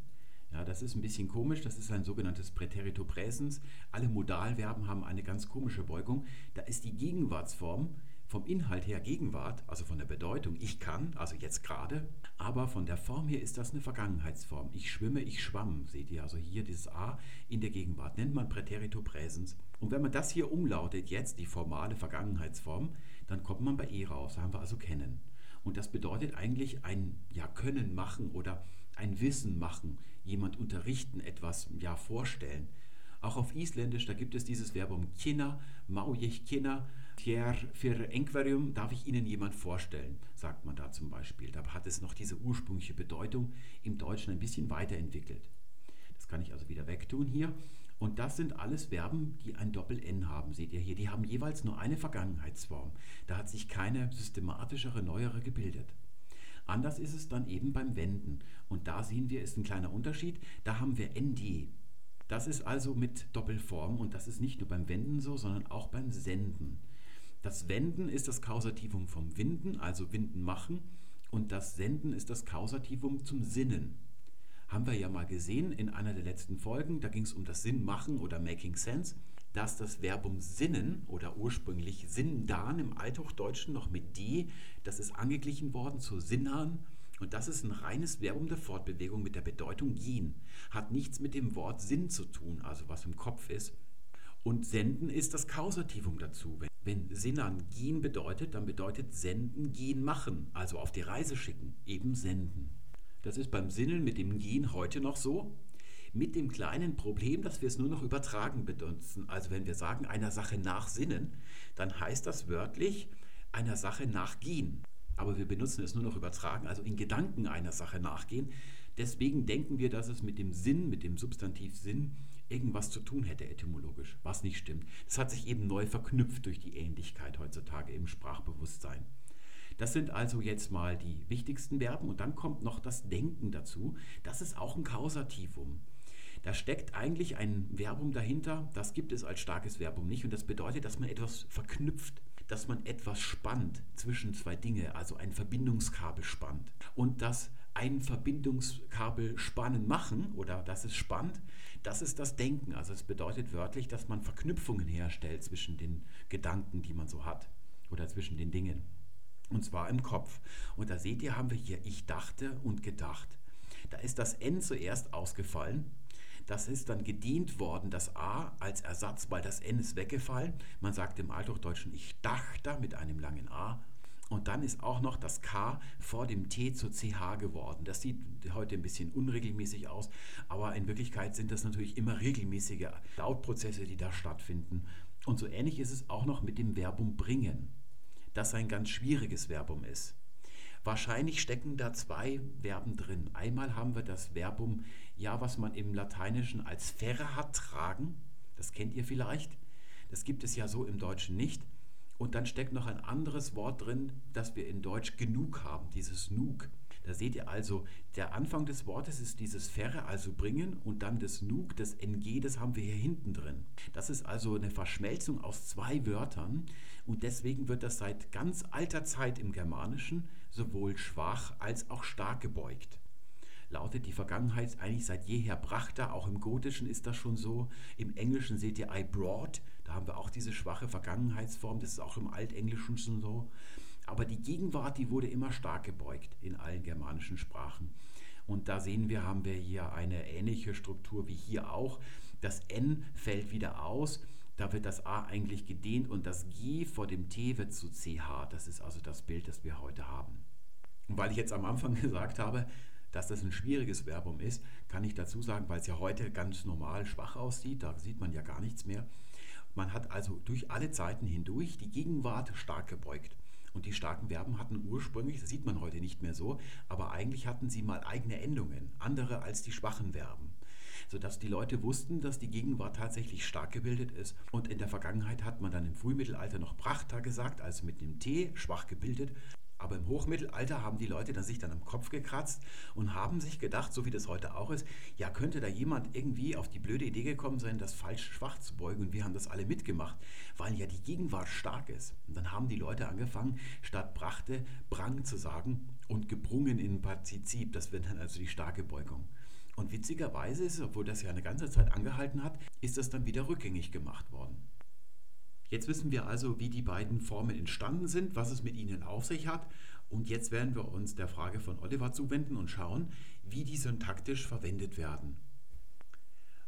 Ja, das ist ein bisschen komisch. Das ist ein sogenanntes Präterito Präsens. Alle Modalverben haben eine ganz komische Beugung. Da ist die Gegenwartsform vom Inhalt her Gegenwart, also von der Bedeutung, ich kann, also jetzt gerade, aber von der Form her ist das eine Vergangenheitsform. Ich schwimme, ich schwamm, seht ihr also hier dieses A in der Gegenwart, nennt man Präterito Präsens. Und wenn man das hier umlautet, jetzt die formale Vergangenheitsform, dann kommt man bei E raus, da haben wir also kennen. Und das bedeutet eigentlich ein ja, Können machen oder ein Wissen machen, jemand unterrichten, etwas ja vorstellen. Auch auf Isländisch, da gibt es dieses Verbum kina, maujech kina, Tier für Enquarium darf ich Ihnen jemand vorstellen, sagt man da zum Beispiel. Da hat es noch diese ursprüngliche Bedeutung im Deutschen ein bisschen weiterentwickelt. Das kann ich also wieder wegtun hier. Und das sind alles Verben, die ein Doppel-N haben, seht ihr hier. Die haben jeweils nur eine Vergangenheitsform. Da hat sich keine systematischere, neuere gebildet. Anders ist es dann eben beim Wenden. Und da sehen wir, ist ein kleiner Unterschied. Da haben wir ND. Das ist also mit Doppelform und das ist nicht nur beim Wenden so, sondern auch beim Senden. Das Wenden ist das Kausativum vom Winden, also Winden machen, und das Senden ist das Kausativum zum Sinnen. Haben wir ja mal gesehen in einer der letzten Folgen, da ging es um das Sinn machen oder Making Sense, dass das Verbum Sinnen oder ursprünglich Sindan im Althochdeutschen noch mit D, das ist angeglichen worden zu Sinnhan und das ist ein reines Verbum der Fortbewegung mit der Bedeutung gehen. Hat nichts mit dem Wort Sinn zu tun, also was im Kopf ist. Und senden ist das Kausativum dazu. Wenn Sinan gehen bedeutet, dann bedeutet senden gehen machen, also auf die Reise schicken, eben senden. Das ist beim Sinnen mit dem Gehen heute noch so, mit dem kleinen Problem, dass wir es nur noch übertragen benutzen. Also wenn wir sagen, einer Sache nachsinnen, dann heißt das wörtlich einer Sache nachgehen. Aber wir benutzen es nur noch übertragen, also in Gedanken einer Sache nachgehen. Deswegen denken wir, dass es mit dem Sinn, mit dem Substantiv Sinn, irgendwas zu tun hätte etymologisch, was nicht stimmt. Das hat sich eben neu verknüpft durch die Ähnlichkeit heutzutage im Sprachbewusstsein. Das sind also jetzt mal die wichtigsten Verben und dann kommt noch das Denken dazu. Das ist auch ein Kausativum. Da steckt eigentlich ein Verbum dahinter, das gibt es als starkes Verbum nicht und das bedeutet, dass man etwas verknüpft, dass man etwas spannt zwischen zwei Dinge, also ein Verbindungskabel spannt. Und das ein Verbindungskabel spannen machen oder dass es spannt, das ist das Denken. Also es bedeutet wörtlich, dass man Verknüpfungen herstellt zwischen den Gedanken, die man so hat oder zwischen den Dingen. Und zwar im Kopf. Und da seht ihr, haben wir hier ich dachte und gedacht. Da ist das N zuerst ausgefallen. Das ist dann gedient worden, das A als Ersatz, weil das N ist weggefallen. Man sagt im Althochdeutschen ich dachte mit einem langen A und dann ist auch noch das K vor dem T zu CH geworden. Das sieht heute ein bisschen unregelmäßig aus, aber in Wirklichkeit sind das natürlich immer regelmäßige Lautprozesse, die da stattfinden. Und so ähnlich ist es auch noch mit dem Verbum bringen, das ein ganz schwieriges Verbum ist. Wahrscheinlich stecken da zwei Verben drin. Einmal haben wir das Verbum, ja, was man im Lateinischen als Ferre hat, tragen. Das kennt ihr vielleicht. Das gibt es ja so im Deutschen nicht. Und dann steckt noch ein anderes Wort drin, das wir in Deutsch genug haben, dieses Nug. Da seht ihr also, der Anfang des Wortes ist dieses Ferre, also bringen, und dann das Nug, das NG, das haben wir hier hinten drin. Das ist also eine Verschmelzung aus zwei Wörtern und deswegen wird das seit ganz alter Zeit im Germanischen sowohl schwach als auch stark gebeugt lautet die Vergangenheit eigentlich seit jeher brachte. Auch im Gotischen ist das schon so. Im Englischen seht ihr I brought. Haben wir auch diese schwache Vergangenheitsform. Das ist auch im Altenglischen schon so. Aber die Gegenwart, die wurde immer stark gebeugt in allen germanischen Sprachen. Und da sehen wir, haben wir hier eine ähnliche Struktur wie hier auch. Das N fällt wieder aus. Da wird das A eigentlich gedehnt und das G vor dem T wird zu CH. Das ist also das Bild, das wir heute haben. Und weil ich jetzt am Anfang gesagt habe, dass das ein schwieriges Verbum ist, kann ich dazu sagen, weil es ja heute ganz normal schwach aussieht, da sieht man ja gar nichts mehr. Man hat also durch alle Zeiten hindurch die Gegenwart stark gebeugt. Und die starken Verben hatten ursprünglich, das sieht man heute nicht mehr so, aber eigentlich hatten sie mal eigene Endungen, andere als die schwachen Verben sodass die Leute wussten, dass die Gegenwart tatsächlich stark gebildet ist. Und in der Vergangenheit hat man dann im Frühmittelalter noch Brachta gesagt, also mit dem T, schwach gebildet. Aber im Hochmittelalter haben die Leute dann sich dann am Kopf gekratzt und haben sich gedacht, so wie das heute auch ist, ja, könnte da jemand irgendwie auf die blöde Idee gekommen sein, das falsch schwach zu beugen. Und wir haben das alle mitgemacht, weil ja die Gegenwart stark ist. Und dann haben die Leute angefangen, statt brachte, brang zu sagen und gebrungen in Partizip. Das wird dann also die starke Beugung. Und witzigerweise ist, obwohl das ja eine ganze Zeit angehalten hat, ist das dann wieder rückgängig gemacht worden. Jetzt wissen wir also, wie die beiden Formen entstanden sind, was es mit ihnen auf sich hat. Und jetzt werden wir uns der Frage von Oliver zuwenden und schauen, wie die syntaktisch verwendet werden.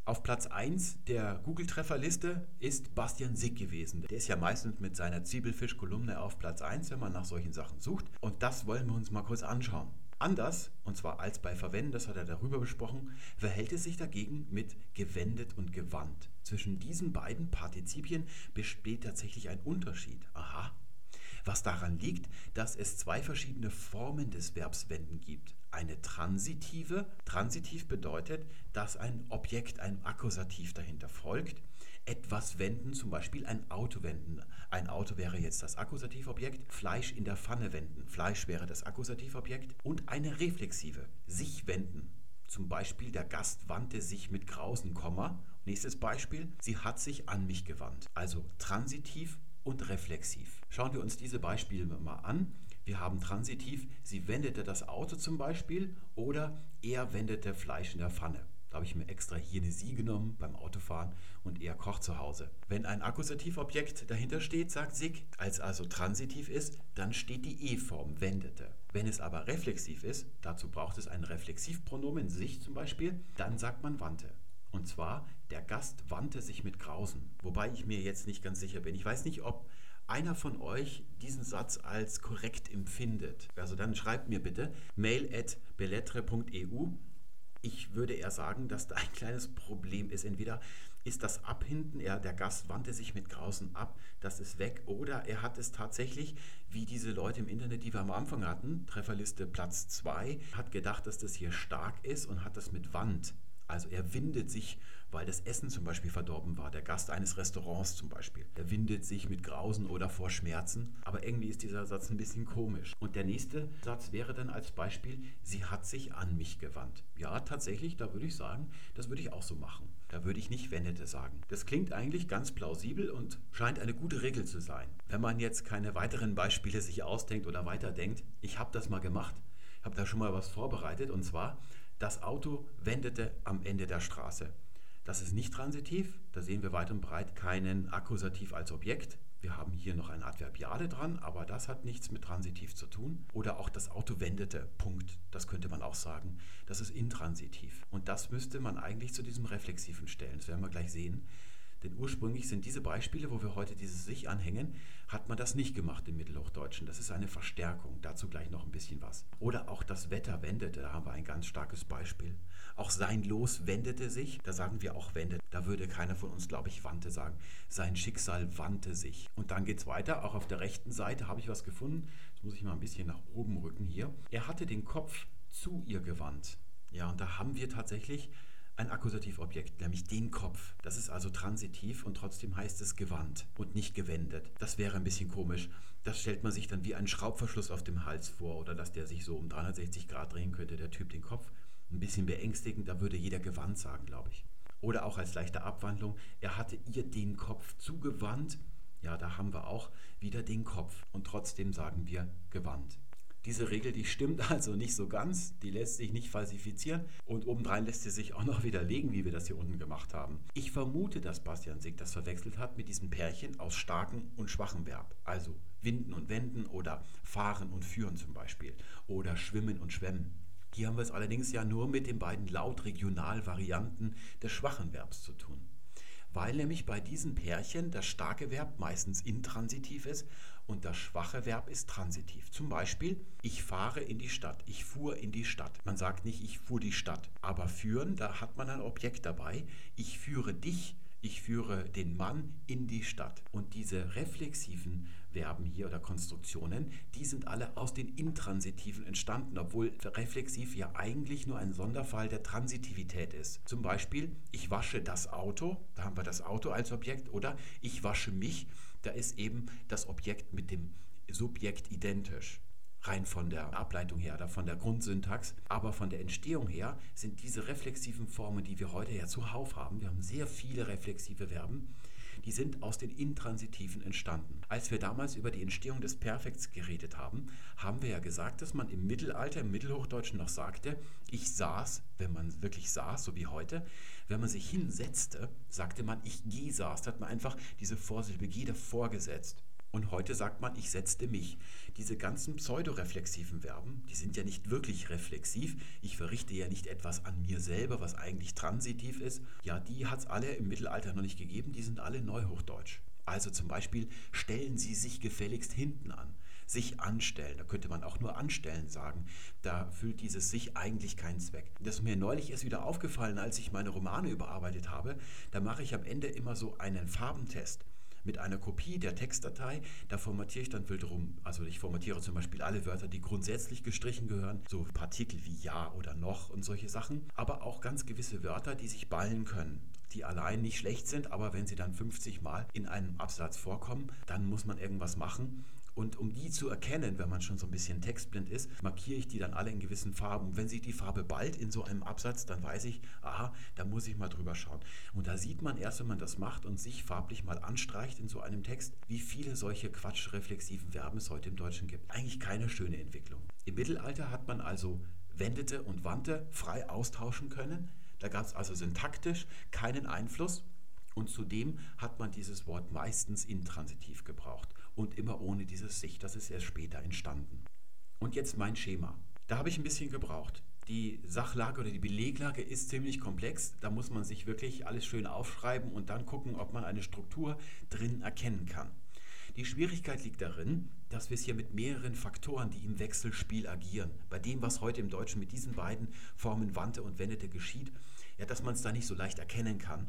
Auf Platz 1 der Google-Trefferliste ist Bastian Sick gewesen. Der ist ja meistens mit seiner Zwiebelfisch-Kolumne auf Platz 1, wenn man nach solchen Sachen sucht. Und das wollen wir uns mal kurz anschauen. Anders, und zwar als bei Verwenden, das hat er darüber besprochen, verhält es sich dagegen mit gewendet und gewandt. Zwischen diesen beiden Partizipien besteht tatsächlich ein Unterschied. Aha. Was daran liegt, dass es zwei verschiedene Formen des Verbs wenden gibt. Eine transitive. Transitiv bedeutet, dass ein Objekt, ein Akkusativ dahinter folgt etwas wenden, zum Beispiel ein Auto wenden. Ein Auto wäre jetzt das Akkusativobjekt, Fleisch in der Pfanne wenden, Fleisch wäre das Akkusativobjekt und eine reflexive, sich wenden. Zum Beispiel der Gast wandte sich mit Grausen, Komma. Nächstes Beispiel, sie hat sich an mich gewandt. Also transitiv und reflexiv. Schauen wir uns diese Beispiele mal an. Wir haben transitiv, sie wendete das Auto zum Beispiel oder er wendete Fleisch in der Pfanne. Habe ich mir extra hier eine Sie genommen beim Autofahren und er kocht zu Hause. Wenn ein Akkusativobjekt dahinter steht, sagt Sig, als also transitiv ist, dann steht die E-Form, wendete. Wenn es aber reflexiv ist, dazu braucht es ein Reflexivpronomen, sich zum Beispiel, dann sagt man wandte. Und zwar, der Gast wandte sich mit Grausen. Wobei ich mir jetzt nicht ganz sicher bin. Ich weiß nicht, ob einer von euch diesen Satz als korrekt empfindet. Also dann schreibt mir bitte mail at bellettre.eu ich würde eher sagen, dass da ein kleines Problem ist. Entweder ist das Abhinden, er, der Gast wandte sich mit Grausen ab, das ist weg, oder er hat es tatsächlich, wie diese Leute im Internet, die wir am Anfang hatten, Trefferliste Platz 2, hat gedacht, dass das hier stark ist und hat das mit Wand. Also er windet sich weil das Essen zum Beispiel verdorben war, der Gast eines Restaurants zum Beispiel. Er windet sich mit Grausen oder vor Schmerzen, aber irgendwie ist dieser Satz ein bisschen komisch. Und der nächste Satz wäre dann als Beispiel, sie hat sich an mich gewandt. Ja, tatsächlich, da würde ich sagen, das würde ich auch so machen. Da würde ich nicht wendete sagen. Das klingt eigentlich ganz plausibel und scheint eine gute Regel zu sein. Wenn man jetzt keine weiteren Beispiele sich ausdenkt oder weiterdenkt, ich habe das mal gemacht, habe da schon mal was vorbereitet und zwar, das Auto wendete am Ende der Straße. Das ist nicht transitiv, da sehen wir weit und breit keinen Akkusativ als Objekt. Wir haben hier noch ein Adverbiale dran, aber das hat nichts mit transitiv zu tun. Oder auch das Auto wendete, Punkt. Das könnte man auch sagen. Das ist intransitiv. Und das müsste man eigentlich zu diesem Reflexiven stellen. Das werden wir gleich sehen. Denn ursprünglich sind diese Beispiele, wo wir heute dieses Sich anhängen, hat man das nicht gemacht im Mittelhochdeutschen. Das ist eine Verstärkung. Dazu gleich noch ein bisschen was. Oder auch das Wetter wendete, da haben wir ein ganz starkes Beispiel. Auch sein Los wendete sich, da sagen wir auch wendet. Da würde keiner von uns, glaube ich, wandte sagen. Sein Schicksal wandte sich. Und dann geht es weiter. Auch auf der rechten Seite habe ich was gefunden. Das muss ich mal ein bisschen nach oben rücken hier. Er hatte den Kopf zu ihr gewandt. Ja, und da haben wir tatsächlich ein Akkusativobjekt, nämlich den Kopf. Das ist also transitiv und trotzdem heißt es gewandt und nicht gewendet. Das wäre ein bisschen komisch. Das stellt man sich dann wie einen Schraubverschluss auf dem Hals vor oder dass der sich so um 360 Grad drehen könnte, der Typ den Kopf ein bisschen beängstigend, da würde jeder gewandt sagen, glaube ich. Oder auch als leichte Abwandlung, er hatte ihr den Kopf zugewandt. Ja, da haben wir auch wieder den Kopf und trotzdem sagen wir gewandt. Diese Regel, die stimmt also nicht so ganz, die lässt sich nicht falsifizieren und obendrein lässt sie sich auch noch widerlegen, wie wir das hier unten gemacht haben. Ich vermute, dass Bastian Sick das verwechselt hat mit diesem Pärchen aus starkem und schwachem Verb. Also winden und wenden oder fahren und führen zum Beispiel oder schwimmen und schwemmen. Hier haben wir es allerdings ja nur mit den beiden Laut-Regional-Varianten des schwachen Verbs zu tun. Weil nämlich bei diesen Pärchen das starke Verb meistens intransitiv ist und das schwache Verb ist transitiv. Zum Beispiel, ich fahre in die Stadt, ich fuhr in die Stadt. Man sagt nicht, ich fuhr die Stadt. Aber führen, da hat man ein Objekt dabei. Ich führe dich, ich führe den Mann in die Stadt. Und diese reflexiven Verben hier oder Konstruktionen, die sind alle aus den Intransitiven entstanden, obwohl reflexiv ja eigentlich nur ein Sonderfall der Transitivität ist. Zum Beispiel, ich wasche das Auto, da haben wir das Auto als Objekt, oder ich wasche mich, da ist eben das Objekt mit dem Subjekt identisch rein von der Ableitung her oder von der Grundsyntax. Aber von der Entstehung her sind diese reflexiven Formen, die wir heute ja zuhauf haben, wir haben sehr viele reflexive Verben, die sind aus den Intransitiven entstanden. Als wir damals über die Entstehung des Perfekts geredet haben, haben wir ja gesagt, dass man im Mittelalter, im Mittelhochdeutschen noch sagte, ich saß, wenn man wirklich saß, so wie heute, wenn man sich hinsetzte, sagte man, ich geh saß, da hat man einfach diese Vorsilbe G davor gesetzt. Und heute sagt man, ich setzte mich. Diese ganzen pseudoreflexiven Verben, die sind ja nicht wirklich reflexiv. Ich verrichte ja nicht etwas an mir selber, was eigentlich transitiv ist. Ja, die hat es alle im Mittelalter noch nicht gegeben. Die sind alle neuhochdeutsch. Also zum Beispiel, stellen Sie sich gefälligst hinten an. Sich anstellen, da könnte man auch nur anstellen sagen. Da füllt dieses sich eigentlich keinen Zweck. Das ist mir neulich erst wieder aufgefallen, als ich meine Romane überarbeitet habe. Da mache ich am Ende immer so einen Farbentest mit einer Kopie der Textdatei. Da formatiere ich dann wild rum. Also ich formatiere zum Beispiel alle Wörter, die grundsätzlich gestrichen gehören, so Partikel wie ja oder noch und solche Sachen. Aber auch ganz gewisse Wörter, die sich ballen können die allein nicht schlecht sind, aber wenn sie dann 50 Mal in einem Absatz vorkommen, dann muss man irgendwas machen. Und um die zu erkennen, wenn man schon so ein bisschen textblind ist, markiere ich die dann alle in gewissen Farben. Und wenn sich die Farbe bald in so einem Absatz, dann weiß ich, aha, da muss ich mal drüber schauen. Und da sieht man erst, wenn man das macht und sich farblich mal anstreicht in so einem Text, wie viele solche quatschreflexiven Verben es heute im Deutschen gibt. Eigentlich keine schöne Entwicklung. Im Mittelalter hat man also wendete und wandte frei austauschen können. Da gab es also syntaktisch keinen Einfluss. Und zudem hat man dieses Wort meistens intransitiv gebraucht und immer ohne dieses Sich. Das ist erst später entstanden. Und jetzt mein Schema. Da habe ich ein bisschen gebraucht. Die Sachlage oder die Beleglage ist ziemlich komplex. Da muss man sich wirklich alles schön aufschreiben und dann gucken, ob man eine Struktur drin erkennen kann. Die Schwierigkeit liegt darin, dass wir es hier mit mehreren Faktoren, die im Wechselspiel agieren, bei dem, was heute im Deutschen mit diesen beiden Formen Wandte und Wendete geschieht, ja, dass man es da nicht so leicht erkennen kann,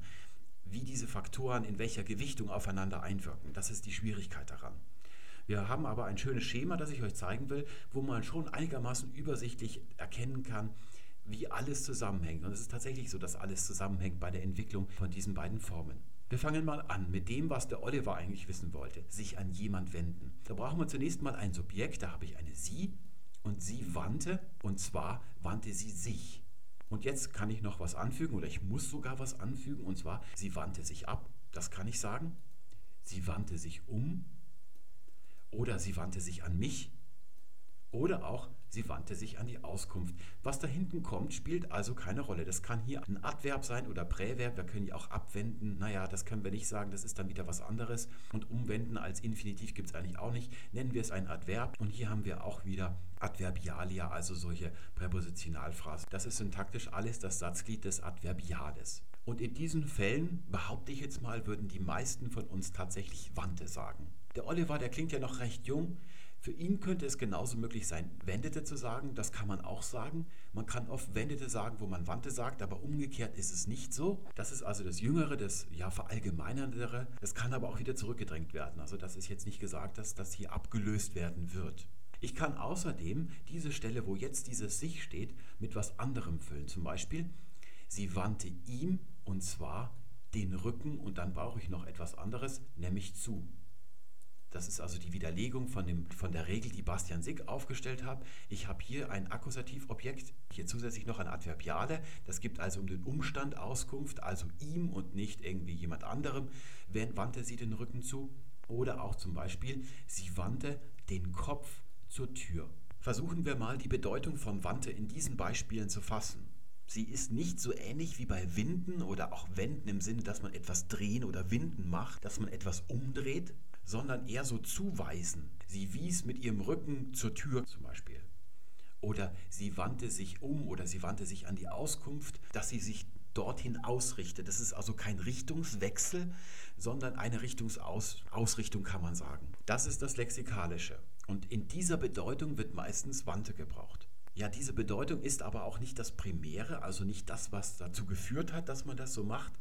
wie diese Faktoren in welcher Gewichtung aufeinander einwirken. Das ist die Schwierigkeit daran. Wir haben aber ein schönes Schema, das ich euch zeigen will, wo man schon einigermaßen übersichtlich erkennen kann, wie alles zusammenhängt. Und es ist tatsächlich so, dass alles zusammenhängt bei der Entwicklung von diesen beiden Formen. Wir fangen mal an mit dem, was der Oliver eigentlich wissen wollte, sich an jemand wenden. Da brauchen wir zunächst mal ein Subjekt, da habe ich eine Sie und sie wandte, und zwar wandte sie sich. Und jetzt kann ich noch was anfügen oder ich muss sogar was anfügen und zwar, sie wandte sich ab, das kann ich sagen. Sie wandte sich um oder sie wandte sich an mich oder auch sie wandte sich an die Auskunft. Was da hinten kommt, spielt also keine Rolle. Das kann hier ein Adverb sein oder Präverb. Wir können ja auch abwenden. Naja, das können wir nicht sagen. Das ist dann wieder was anderes. Und umwenden als Infinitiv gibt es eigentlich auch nicht. Nennen wir es ein Adverb. Und hier haben wir auch wieder Adverbialia, also solche Präpositionalphrasen. Das ist syntaktisch alles das Satzglied des Adverbiales. Und in diesen Fällen, behaupte ich jetzt mal, würden die meisten von uns tatsächlich Wandte sagen. Der Oliver, der klingt ja noch recht jung. Für ihn könnte es genauso möglich sein, Wendete zu sagen. Das kann man auch sagen. Man kann oft Wendete sagen, wo man Wandte sagt, aber umgekehrt ist es nicht so. Das ist also das Jüngere, das ja verallgemeinerndere. Das kann aber auch wieder zurückgedrängt werden. Also das ist jetzt nicht gesagt, dass das hier abgelöst werden wird. Ich kann außerdem diese Stelle, wo jetzt dieses sich steht, mit was anderem füllen. Zum Beispiel, sie wandte ihm und zwar den Rücken und dann brauche ich noch etwas anderes, nämlich zu. Das ist also die Widerlegung von, dem, von der Regel, die Bastian Sick aufgestellt hat. Ich habe hier ein Akkusativobjekt, hier zusätzlich noch ein Adverbiale. Das gibt also um den Umstand Auskunft, also ihm und nicht irgendwie jemand anderem. Wenn wandte sie den Rücken zu? Oder auch zum Beispiel, sie wandte den Kopf zur Tür. Versuchen wir mal die Bedeutung von wandte in diesen Beispielen zu fassen. Sie ist nicht so ähnlich wie bei Winden oder auch Wenden im Sinne, dass man etwas drehen oder winden macht, dass man etwas umdreht, sondern eher so zuweisen. Sie wies mit ihrem Rücken zur Tür zum Beispiel. Oder sie wandte sich um oder sie wandte sich an die Auskunft, dass sie sich dorthin ausrichtet. Das ist also kein Richtungswechsel, sondern eine Richtungsausrichtung kann man sagen. Das ist das Lexikalische. Und in dieser Bedeutung wird meistens Wandte gebraucht. Ja, diese Bedeutung ist aber auch nicht das Primäre, also nicht das, was dazu geführt hat, dass man das so macht,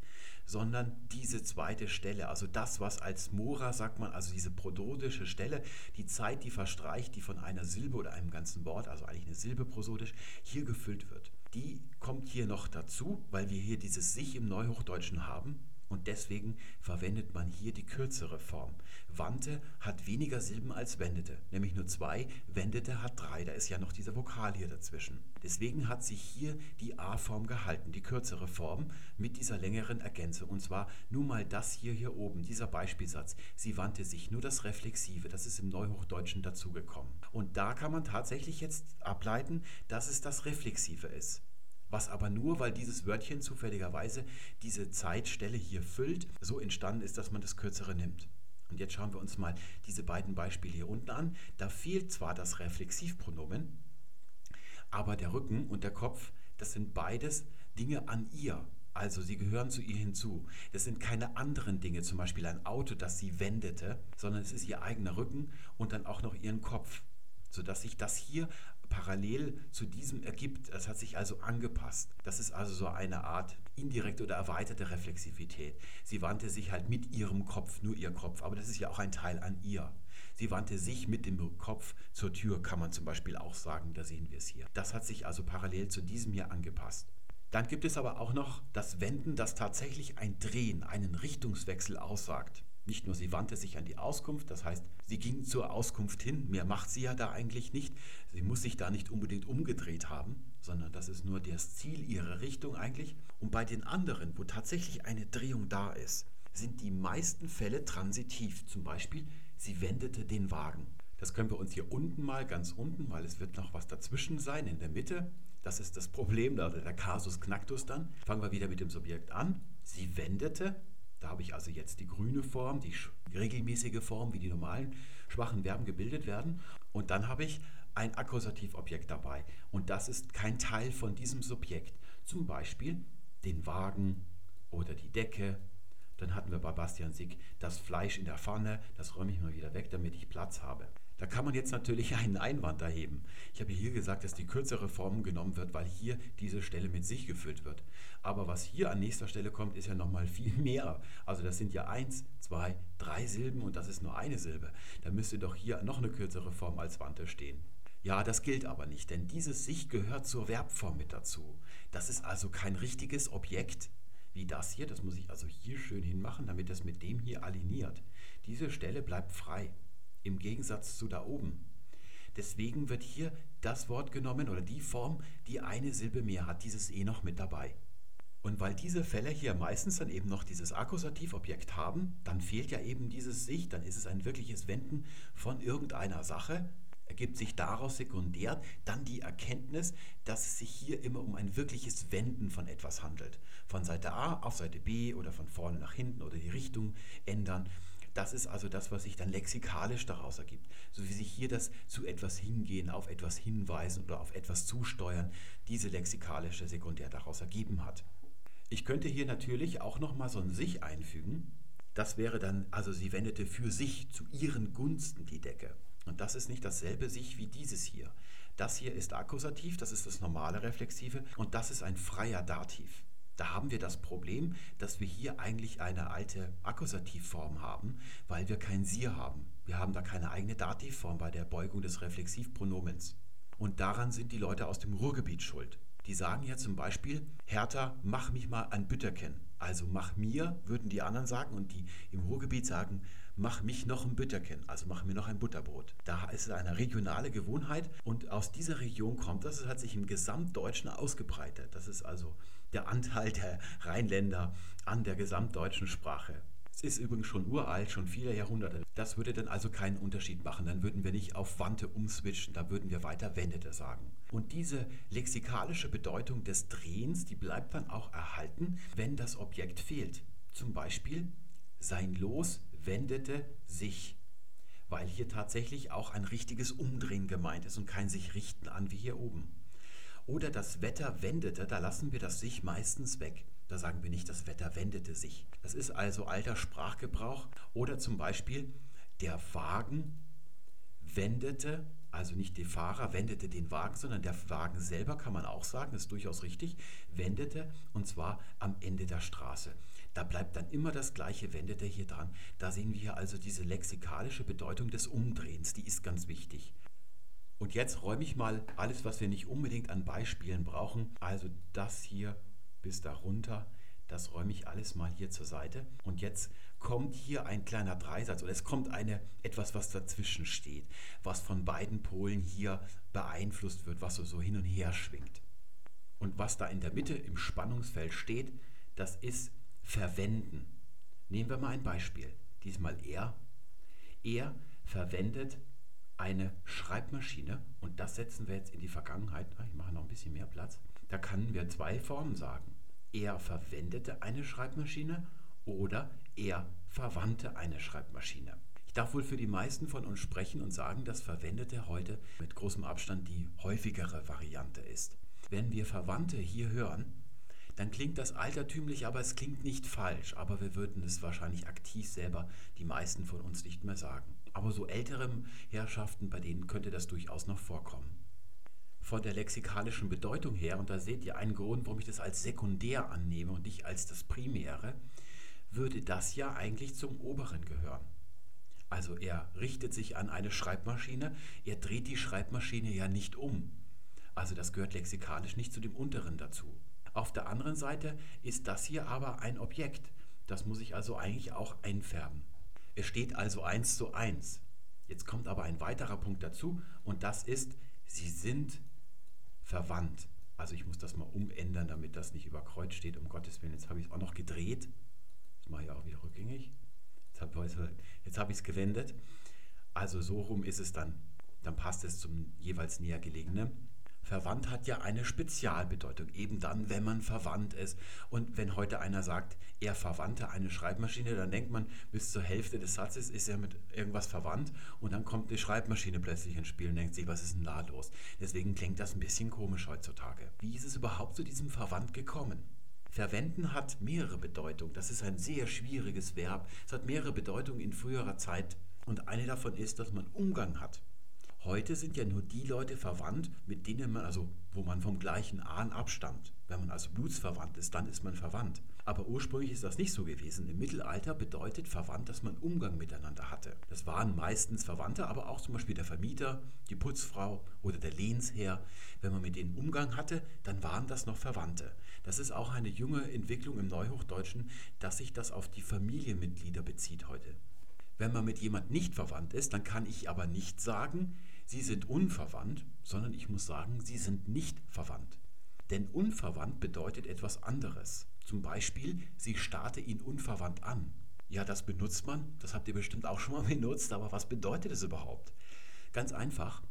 sondern diese zweite Stelle, also das, was als Mora sagt man, also diese prosodische Stelle, die Zeit, die verstreicht, die von einer Silbe oder einem ganzen Wort, also eigentlich eine Silbe prosodisch, hier gefüllt wird. Die kommt hier noch dazu, weil wir hier dieses sich im Neuhochdeutschen haben. Und deswegen verwendet man hier die kürzere Form. Wandte hat weniger Silben als wendete, nämlich nur zwei, wendete hat drei, da ist ja noch dieser Vokal hier dazwischen. Deswegen hat sich hier die A-Form gehalten, die kürzere Form mit dieser längeren Ergänzung. Und zwar nur mal das hier hier oben, dieser Beispielsatz. Sie wandte sich, nur das Reflexive, das ist im Neuhochdeutschen dazugekommen. Und da kann man tatsächlich jetzt ableiten, dass es das Reflexive ist was aber nur, weil dieses Wörtchen zufälligerweise diese Zeitstelle hier füllt, so entstanden ist, dass man das Kürzere nimmt. Und jetzt schauen wir uns mal diese beiden Beispiele hier unten an. Da fehlt zwar das Reflexivpronomen, aber der Rücken und der Kopf, das sind beides Dinge an ihr. Also sie gehören zu ihr hinzu. Das sind keine anderen Dinge, zum Beispiel ein Auto, das sie wendete, sondern es ist ihr eigener Rücken und dann auch noch ihren Kopf, sodass sich das hier parallel zu diesem ergibt. Das hat sich also angepasst. Das ist also so eine Art indirekte oder erweiterte Reflexivität. Sie wandte sich halt mit ihrem Kopf, nur ihr Kopf, aber das ist ja auch ein Teil an ihr. Sie wandte sich mit dem Kopf zur Tür, kann man zum Beispiel auch sagen, da sehen wir es hier. Das hat sich also parallel zu diesem hier angepasst. Dann gibt es aber auch noch das Wenden, das tatsächlich ein Drehen, einen Richtungswechsel aussagt. Nicht nur sie wandte sich an die Auskunft, das heißt, sie ging zur Auskunft hin, mehr macht sie ja da eigentlich nicht. Sie muss sich da nicht unbedingt umgedreht haben, sondern das ist nur das Ziel ihrer Richtung eigentlich. Und bei den anderen, wo tatsächlich eine Drehung da ist, sind die meisten Fälle transitiv. Zum Beispiel, sie wendete den Wagen. Das können wir uns hier unten mal, ganz unten, weil es wird noch was dazwischen sein, in der Mitte. Das ist das Problem, also der Kasus Knacktus dann. Fangen wir wieder mit dem Subjekt an. Sie wendete da habe ich also jetzt die grüne Form, die regelmäßige Form, wie die normalen schwachen Verben gebildet werden. Und dann habe ich ein Akkusativobjekt dabei. Und das ist kein Teil von diesem Subjekt. Zum Beispiel den Wagen oder die Decke. Dann hatten wir bei Bastian Sick das Fleisch in der Pfanne. Das räume ich mal wieder weg, damit ich Platz habe. Da kann man jetzt natürlich einen Einwand erheben. Ich habe hier gesagt, dass die kürzere Form genommen wird, weil hier diese Stelle mit sich gefüllt wird. Aber was hier an nächster Stelle kommt, ist ja nochmal viel mehr. Also das sind ja eins, zwei, drei Silben und das ist nur eine Silbe. Da müsste doch hier noch eine kürzere Form als Wante stehen. Ja, das gilt aber nicht, denn dieses sich gehört zur Verbform mit dazu. Das ist also kein richtiges Objekt wie das hier. Das muss ich also hier schön hinmachen, damit das mit dem hier aligniert. Diese Stelle bleibt frei im Gegensatz zu da oben. Deswegen wird hier das Wort genommen oder die Form, die eine Silbe mehr hat, dieses E noch mit dabei. Und weil diese Fälle hier meistens dann eben noch dieses Akkusativobjekt haben, dann fehlt ja eben dieses Sich, dann ist es ein wirkliches Wenden von irgendeiner Sache, ergibt sich daraus sekundär dann die Erkenntnis, dass es sich hier immer um ein wirkliches Wenden von etwas handelt. Von Seite A auf Seite B oder von vorne nach hinten oder die Richtung ändern. Das ist also das, was sich dann lexikalisch daraus ergibt. So wie sich hier das zu etwas hingehen, auf etwas hinweisen oder auf etwas zusteuern, diese lexikalische Sekundär daraus ergeben hat. Ich könnte hier natürlich auch nochmal so ein sich einfügen. Das wäre dann, also sie wendete für sich zu ihren Gunsten die Decke. Und das ist nicht dasselbe sich wie dieses hier. Das hier ist Akkusativ, das ist das normale Reflexive und das ist ein freier Dativ. Da haben wir das Problem, dass wir hier eigentlich eine alte Akkusativform haben, weil wir kein Sie haben. Wir haben da keine eigene Dativform bei der Beugung des Reflexivpronomens. Und daran sind die Leute aus dem Ruhrgebiet schuld. Die sagen ja zum Beispiel, Hertha, mach mich mal ein Bütterken. Also mach mir, würden die anderen sagen, und die im Ruhrgebiet sagen, mach mich noch ein Bütterken, also mach mir noch ein Butterbrot. Da ist es eine regionale Gewohnheit und aus dieser Region kommt das, es hat sich im Gesamtdeutschen ausgebreitet. Das ist also der Anteil der Rheinländer an der gesamtdeutschen Sprache. Es ist übrigens schon uralt, schon viele Jahrhunderte. Das würde dann also keinen Unterschied machen. Dann würden wir nicht auf Wante umswitchen, da würden wir weiter Wendete sagen. Und diese lexikalische Bedeutung des Drehens, die bleibt dann auch erhalten, wenn das Objekt fehlt. Zum Beispiel, sein Los wendete sich, weil hier tatsächlich auch ein richtiges Umdrehen gemeint ist und kein sich richten an wie hier oben. Oder das Wetter wendete, da lassen wir das sich meistens weg. Da sagen wir nicht, das Wetter wendete sich. Das ist also alter Sprachgebrauch. Oder zum Beispiel, der Wagen wendete Also nicht der Fahrer wendete den Wagen, sondern der Wagen selber, kann man auch sagen, ist durchaus richtig, wendete und zwar am Ende der Straße. Da bleibt dann immer das gleiche wendete hier dran. Da sehen wir also diese lexikalische Bedeutung des Umdrehens, die ist ganz wichtig. Und jetzt räume ich mal alles, was wir nicht unbedingt an Beispielen brauchen. Also das hier bis darunter, das räume ich alles mal hier zur Seite. Und jetzt kommt hier ein kleiner Dreisatz oder es kommt eine, etwas, was dazwischen steht, was von beiden Polen hier beeinflusst wird, was so, so hin und her schwingt. Und was da in der Mitte im Spannungsfeld steht, das ist verwenden. Nehmen wir mal ein Beispiel. Diesmal er. Er verwendet eine Schreibmaschine und das setzen wir jetzt in die Vergangenheit. Ich mache noch ein bisschen mehr Platz. Da können wir zwei Formen sagen. Er verwendete eine Schreibmaschine oder er verwandte eine Schreibmaschine. Ich darf wohl für die meisten von uns sprechen und sagen, dass Verwendete heute mit großem Abstand die häufigere Variante ist. Wenn wir Verwandte hier hören, dann klingt das altertümlich, aber es klingt nicht falsch. Aber wir würden es wahrscheinlich aktiv selber die meisten von uns nicht mehr sagen. Aber so ältere Herrschaften, bei denen könnte das durchaus noch vorkommen. Von der lexikalischen Bedeutung her, und da seht ihr einen Grund, warum ich das als sekundär annehme und nicht als das Primäre, würde das ja eigentlich zum Oberen gehören. Also er richtet sich an eine Schreibmaschine, er dreht die Schreibmaschine ja nicht um. Also das gehört lexikalisch nicht zu dem Unteren dazu. Auf der anderen Seite ist das hier aber ein Objekt. Das muss ich also eigentlich auch einfärben. Es steht also eins zu eins. Jetzt kommt aber ein weiterer Punkt dazu und das ist, sie sind verwandt. Also ich muss das mal umändern, damit das nicht über Kreuz steht, um Gottes Willen. Jetzt habe ich es auch noch gedreht. Das mache ich auch wieder rückgängig. Jetzt habe ich es gewendet. Also so rum ist es dann. Dann passt es zum jeweils näher gelegenen. Verwandt hat ja eine Spezialbedeutung, eben dann, wenn man verwandt ist. Und wenn heute einer sagt, er verwandte eine Schreibmaschine, dann denkt man, bis zur Hälfte des Satzes ist er mit irgendwas verwandt und dann kommt eine Schreibmaschine plötzlich ins Spiel und denkt sich, was ist denn da los? Deswegen klingt das ein bisschen komisch heutzutage. Wie ist es überhaupt zu diesem Verwandt gekommen? Verwenden hat mehrere Bedeutungen. Das ist ein sehr schwieriges Verb. Es hat mehrere Bedeutungen in früherer Zeit. Und eine davon ist, dass man Umgang hat. Heute sind ja nur die Leute verwandt, mit denen man, also wo man vom gleichen Ahn abstammt. Wenn man also blutsverwandt ist, dann ist man verwandt. Aber ursprünglich ist das nicht so gewesen. Im Mittelalter bedeutet verwandt, dass man Umgang miteinander hatte. Das waren meistens Verwandte, aber auch zum Beispiel der Vermieter, die Putzfrau oder der Lehnsherr. Wenn man mit denen Umgang hatte, dann waren das noch Verwandte. Das ist auch eine junge Entwicklung im Neuhochdeutschen, dass sich das auf die Familienmitglieder bezieht heute. Wenn man mit jemand nicht verwandt ist, dann kann ich aber nicht sagen, sie sind unverwandt, sondern ich muss sagen, sie sind nicht verwandt. Denn unverwandt bedeutet etwas anderes. Zum Beispiel, sie starrte ihn unverwandt an. Ja, das benutzt man, das habt ihr bestimmt auch schon mal benutzt, aber was bedeutet es überhaupt? Ganz einfach,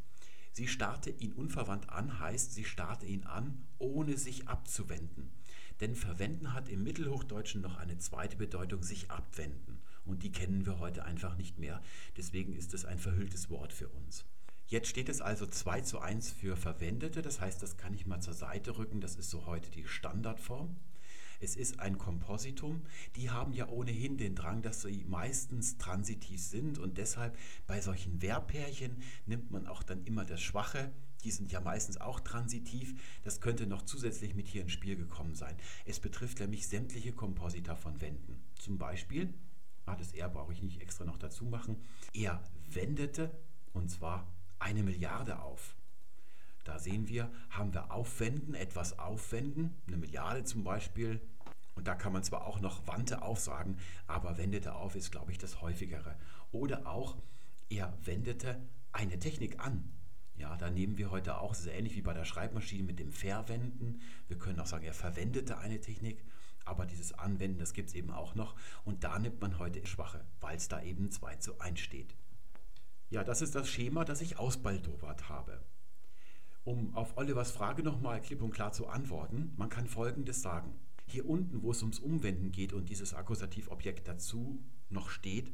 Sie starrte ihn unverwandt an, heißt, sie starrte ihn an, ohne sich abzuwenden. Denn verwenden hat im Mittelhochdeutschen noch eine zweite Bedeutung, sich abwenden. Und die kennen wir heute einfach nicht mehr. Deswegen ist es ein verhülltes Wort für uns. Jetzt steht es also 2 zu 1 für Verwendete. Das heißt, das kann ich mal zur Seite rücken. Das ist so heute die Standardform. Es ist ein Kompositum. Die haben ja ohnehin den Drang, dass sie meistens transitiv sind und deshalb bei solchen Verbpärchen nimmt man auch dann immer das Schwache. Die sind ja meistens auch transitiv. Das könnte noch zusätzlich mit hier ins Spiel gekommen sein. Es betrifft nämlich sämtliche Komposita von Wänden. Zum Beispiel, ah, das R brauche ich nicht extra noch dazu machen, er wendete und zwar eine Milliarde auf. Da sehen wir, haben wir aufwenden, etwas aufwenden, eine Milliarde zum Beispiel. Und da kann man zwar auch noch Wandte aufsagen, aber wendete auf ist, glaube ich, das häufigere. Oder auch, er wendete eine Technik an. Ja, da nehmen wir heute auch, es ist ähnlich wie bei der Schreibmaschine mit dem Verwenden. Wir können auch sagen, er verwendete eine Technik, aber dieses Anwenden, das gibt es eben auch noch. Und da nimmt man heute Schwache, weil es da eben 2 zu 1 steht. Ja, das ist das Schema, das ich ausbaldowert habe. Um auf Olivers Frage nochmal klipp und klar zu antworten, man kann Folgendes sagen. Hier unten, wo es ums Umwenden geht und dieses Akkusativobjekt dazu noch steht,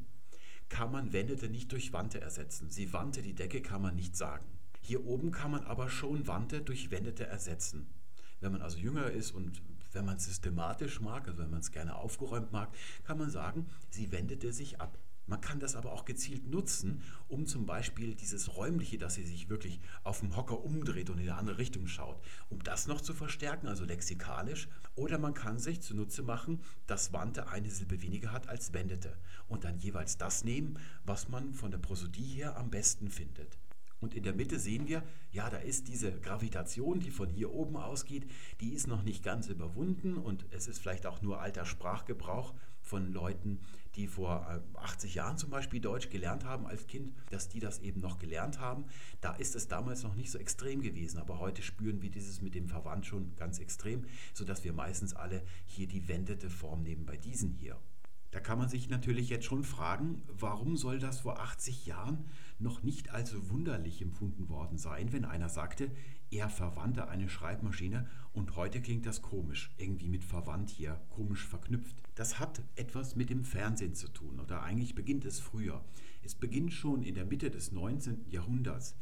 kann man wendete nicht durch wandte ersetzen. Sie wandte die Decke, kann man nicht sagen. Hier oben kann man aber schon wandte durch wendete ersetzen. Wenn man also jünger ist und wenn man es systematisch mag, also wenn man es gerne aufgeräumt mag, kann man sagen, sie wendete sich ab. Man kann das aber auch gezielt nutzen, um zum Beispiel dieses Räumliche, dass sie sich wirklich auf dem Hocker umdreht und in eine andere Richtung schaut, um das noch zu verstärken, also lexikalisch. Oder man kann sich zunutze machen, dass Wandte eine Silbe weniger hat als Wendete und dann jeweils das nehmen, was man von der Prosodie her am besten findet. Und in der Mitte sehen wir, ja, da ist diese Gravitation, die von hier oben ausgeht, die ist noch nicht ganz überwunden und es ist vielleicht auch nur alter Sprachgebrauch von Leuten, die vor 80 äh, Jahren zum Beispiel Deutsch gelernt haben als Kind, dass die das eben noch gelernt haben. Da ist es damals noch nicht so extrem gewesen, aber heute spüren wir dieses mit dem Verwandt schon ganz extrem, sodass wir meistens alle hier die wendete Form nehmen bei diesen hier. Da kann man sich natürlich jetzt schon fragen, warum soll das vor 80 Jahren noch nicht als wunderlich empfunden worden sein, wenn einer sagte, er verwandte eine Schreibmaschine und heute klingt das komisch, irgendwie mit verwandt hier, komisch verknüpft. Das hat etwas mit dem Fernsehen zu tun oder eigentlich beginnt es früher. Es beginnt schon in der Mitte des 19. Jahrhunderts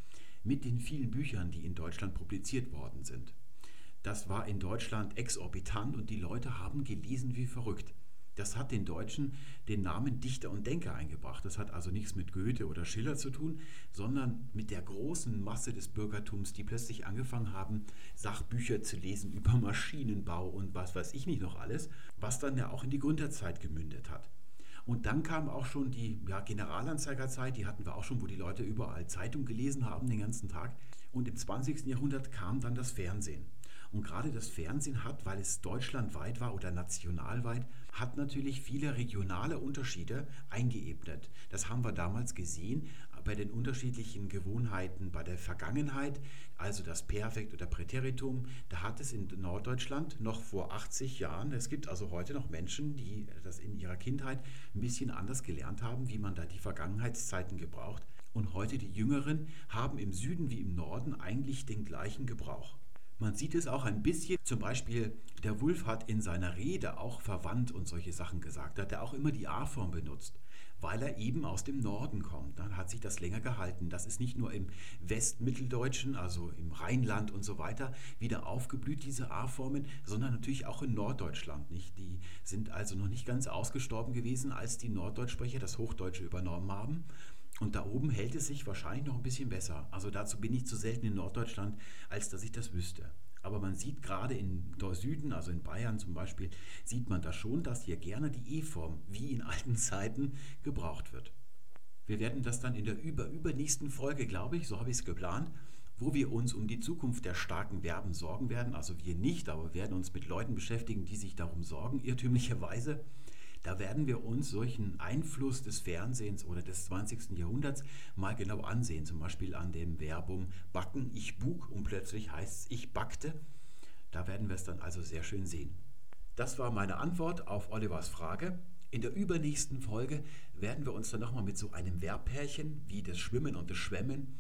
mit den vielen Büchern, die in Deutschland publiziert worden sind. Das war in Deutschland exorbitant und die Leute haben gelesen wie verrückt. Das hat den Deutschen den Namen Dichter und Denker eingebracht. Das hat also nichts mit Goethe oder Schiller zu tun, sondern mit der großen Masse des Bürgertums, die plötzlich angefangen haben, Sachbücher zu lesen über Maschinenbau und was weiß ich nicht noch alles, was dann ja auch in die Gründerzeit gemündet hat. Und dann kam auch schon die ja, Generalanzeigerzeit, die hatten wir auch schon, wo die Leute überall Zeitung gelesen haben den ganzen Tag. Und im 20. Jahrhundert kam dann das Fernsehen. Und gerade das Fernsehen hat, weil es deutschlandweit war oder nationalweit, hat natürlich viele regionale Unterschiede eingeebnet. Das haben wir damals gesehen bei den unterschiedlichen Gewohnheiten bei der Vergangenheit, also das Perfekt oder Präteritum. Da hat es in Norddeutschland noch vor 80 Jahren, es gibt also heute noch Menschen, die das in ihrer Kindheit ein bisschen anders gelernt haben, wie man da die Vergangenheitszeiten gebraucht. Und heute die Jüngeren haben im Süden wie im Norden eigentlich den gleichen Gebrauch. Man sieht es auch ein bisschen, zum Beispiel der Wulf hat in seiner Rede auch verwandt und solche Sachen gesagt, hat er auch immer die A-Form benutzt, weil er eben aus dem Norden kommt. Dann hat sich das länger gehalten. Das ist nicht nur im Westmitteldeutschen, also im Rheinland und so weiter, wieder aufgeblüht, diese A-Formen, sondern natürlich auch in Norddeutschland. Nicht? Die sind also noch nicht ganz ausgestorben gewesen, als die Norddeutschsprecher das Hochdeutsche übernommen haben. Und da oben hält es sich wahrscheinlich noch ein bisschen besser. Also dazu bin ich zu selten in Norddeutschland, als dass ich das wüsste. Aber man sieht gerade im Süden, also in Bayern zum Beispiel, sieht man da schon, dass hier gerne die E-Form wie in alten Zeiten gebraucht wird. Wir werden das dann in der über, übernächsten Folge, glaube ich, so habe ich es geplant, wo wir uns um die Zukunft der starken Verben sorgen werden. Also wir nicht, aber wir werden uns mit Leuten beschäftigen, die sich darum sorgen, irrtümlicherweise. Da werden wir uns solchen Einfluss des Fernsehens oder des 20. Jahrhunderts mal genau ansehen. Zum Beispiel an dem Verbum backen, ich bug und plötzlich heißt es ich backte. Da werden wir es dann also sehr schön sehen. Das war meine Antwort auf Olivers Frage. In der übernächsten Folge werden wir uns dann nochmal mit so einem Verbpärchen wie das Schwimmen und das Schwemmen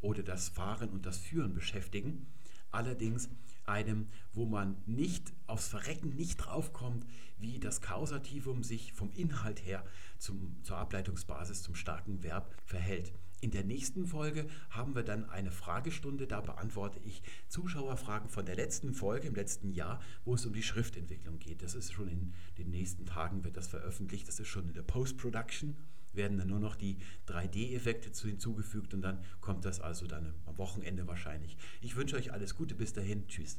oder das Fahren und das Führen beschäftigen. Allerdings einem, wo man nicht aufs Verrecken nicht draufkommt, wie das Kausativum sich vom Inhalt her zum, zur Ableitungsbasis zum starken Verb verhält. In der nächsten Folge haben wir dann eine Fragestunde, da beantworte ich Zuschauerfragen von der letzten Folge im letzten Jahr, wo es um die Schriftentwicklung geht. Das ist schon in den nächsten Tagen wird das veröffentlicht, das ist schon in der Post-Production werden dann nur noch die 3D-Effekte hinzugefügt und dann kommt das also dann am Wochenende wahrscheinlich. Ich wünsche euch alles Gute bis dahin. Tschüss.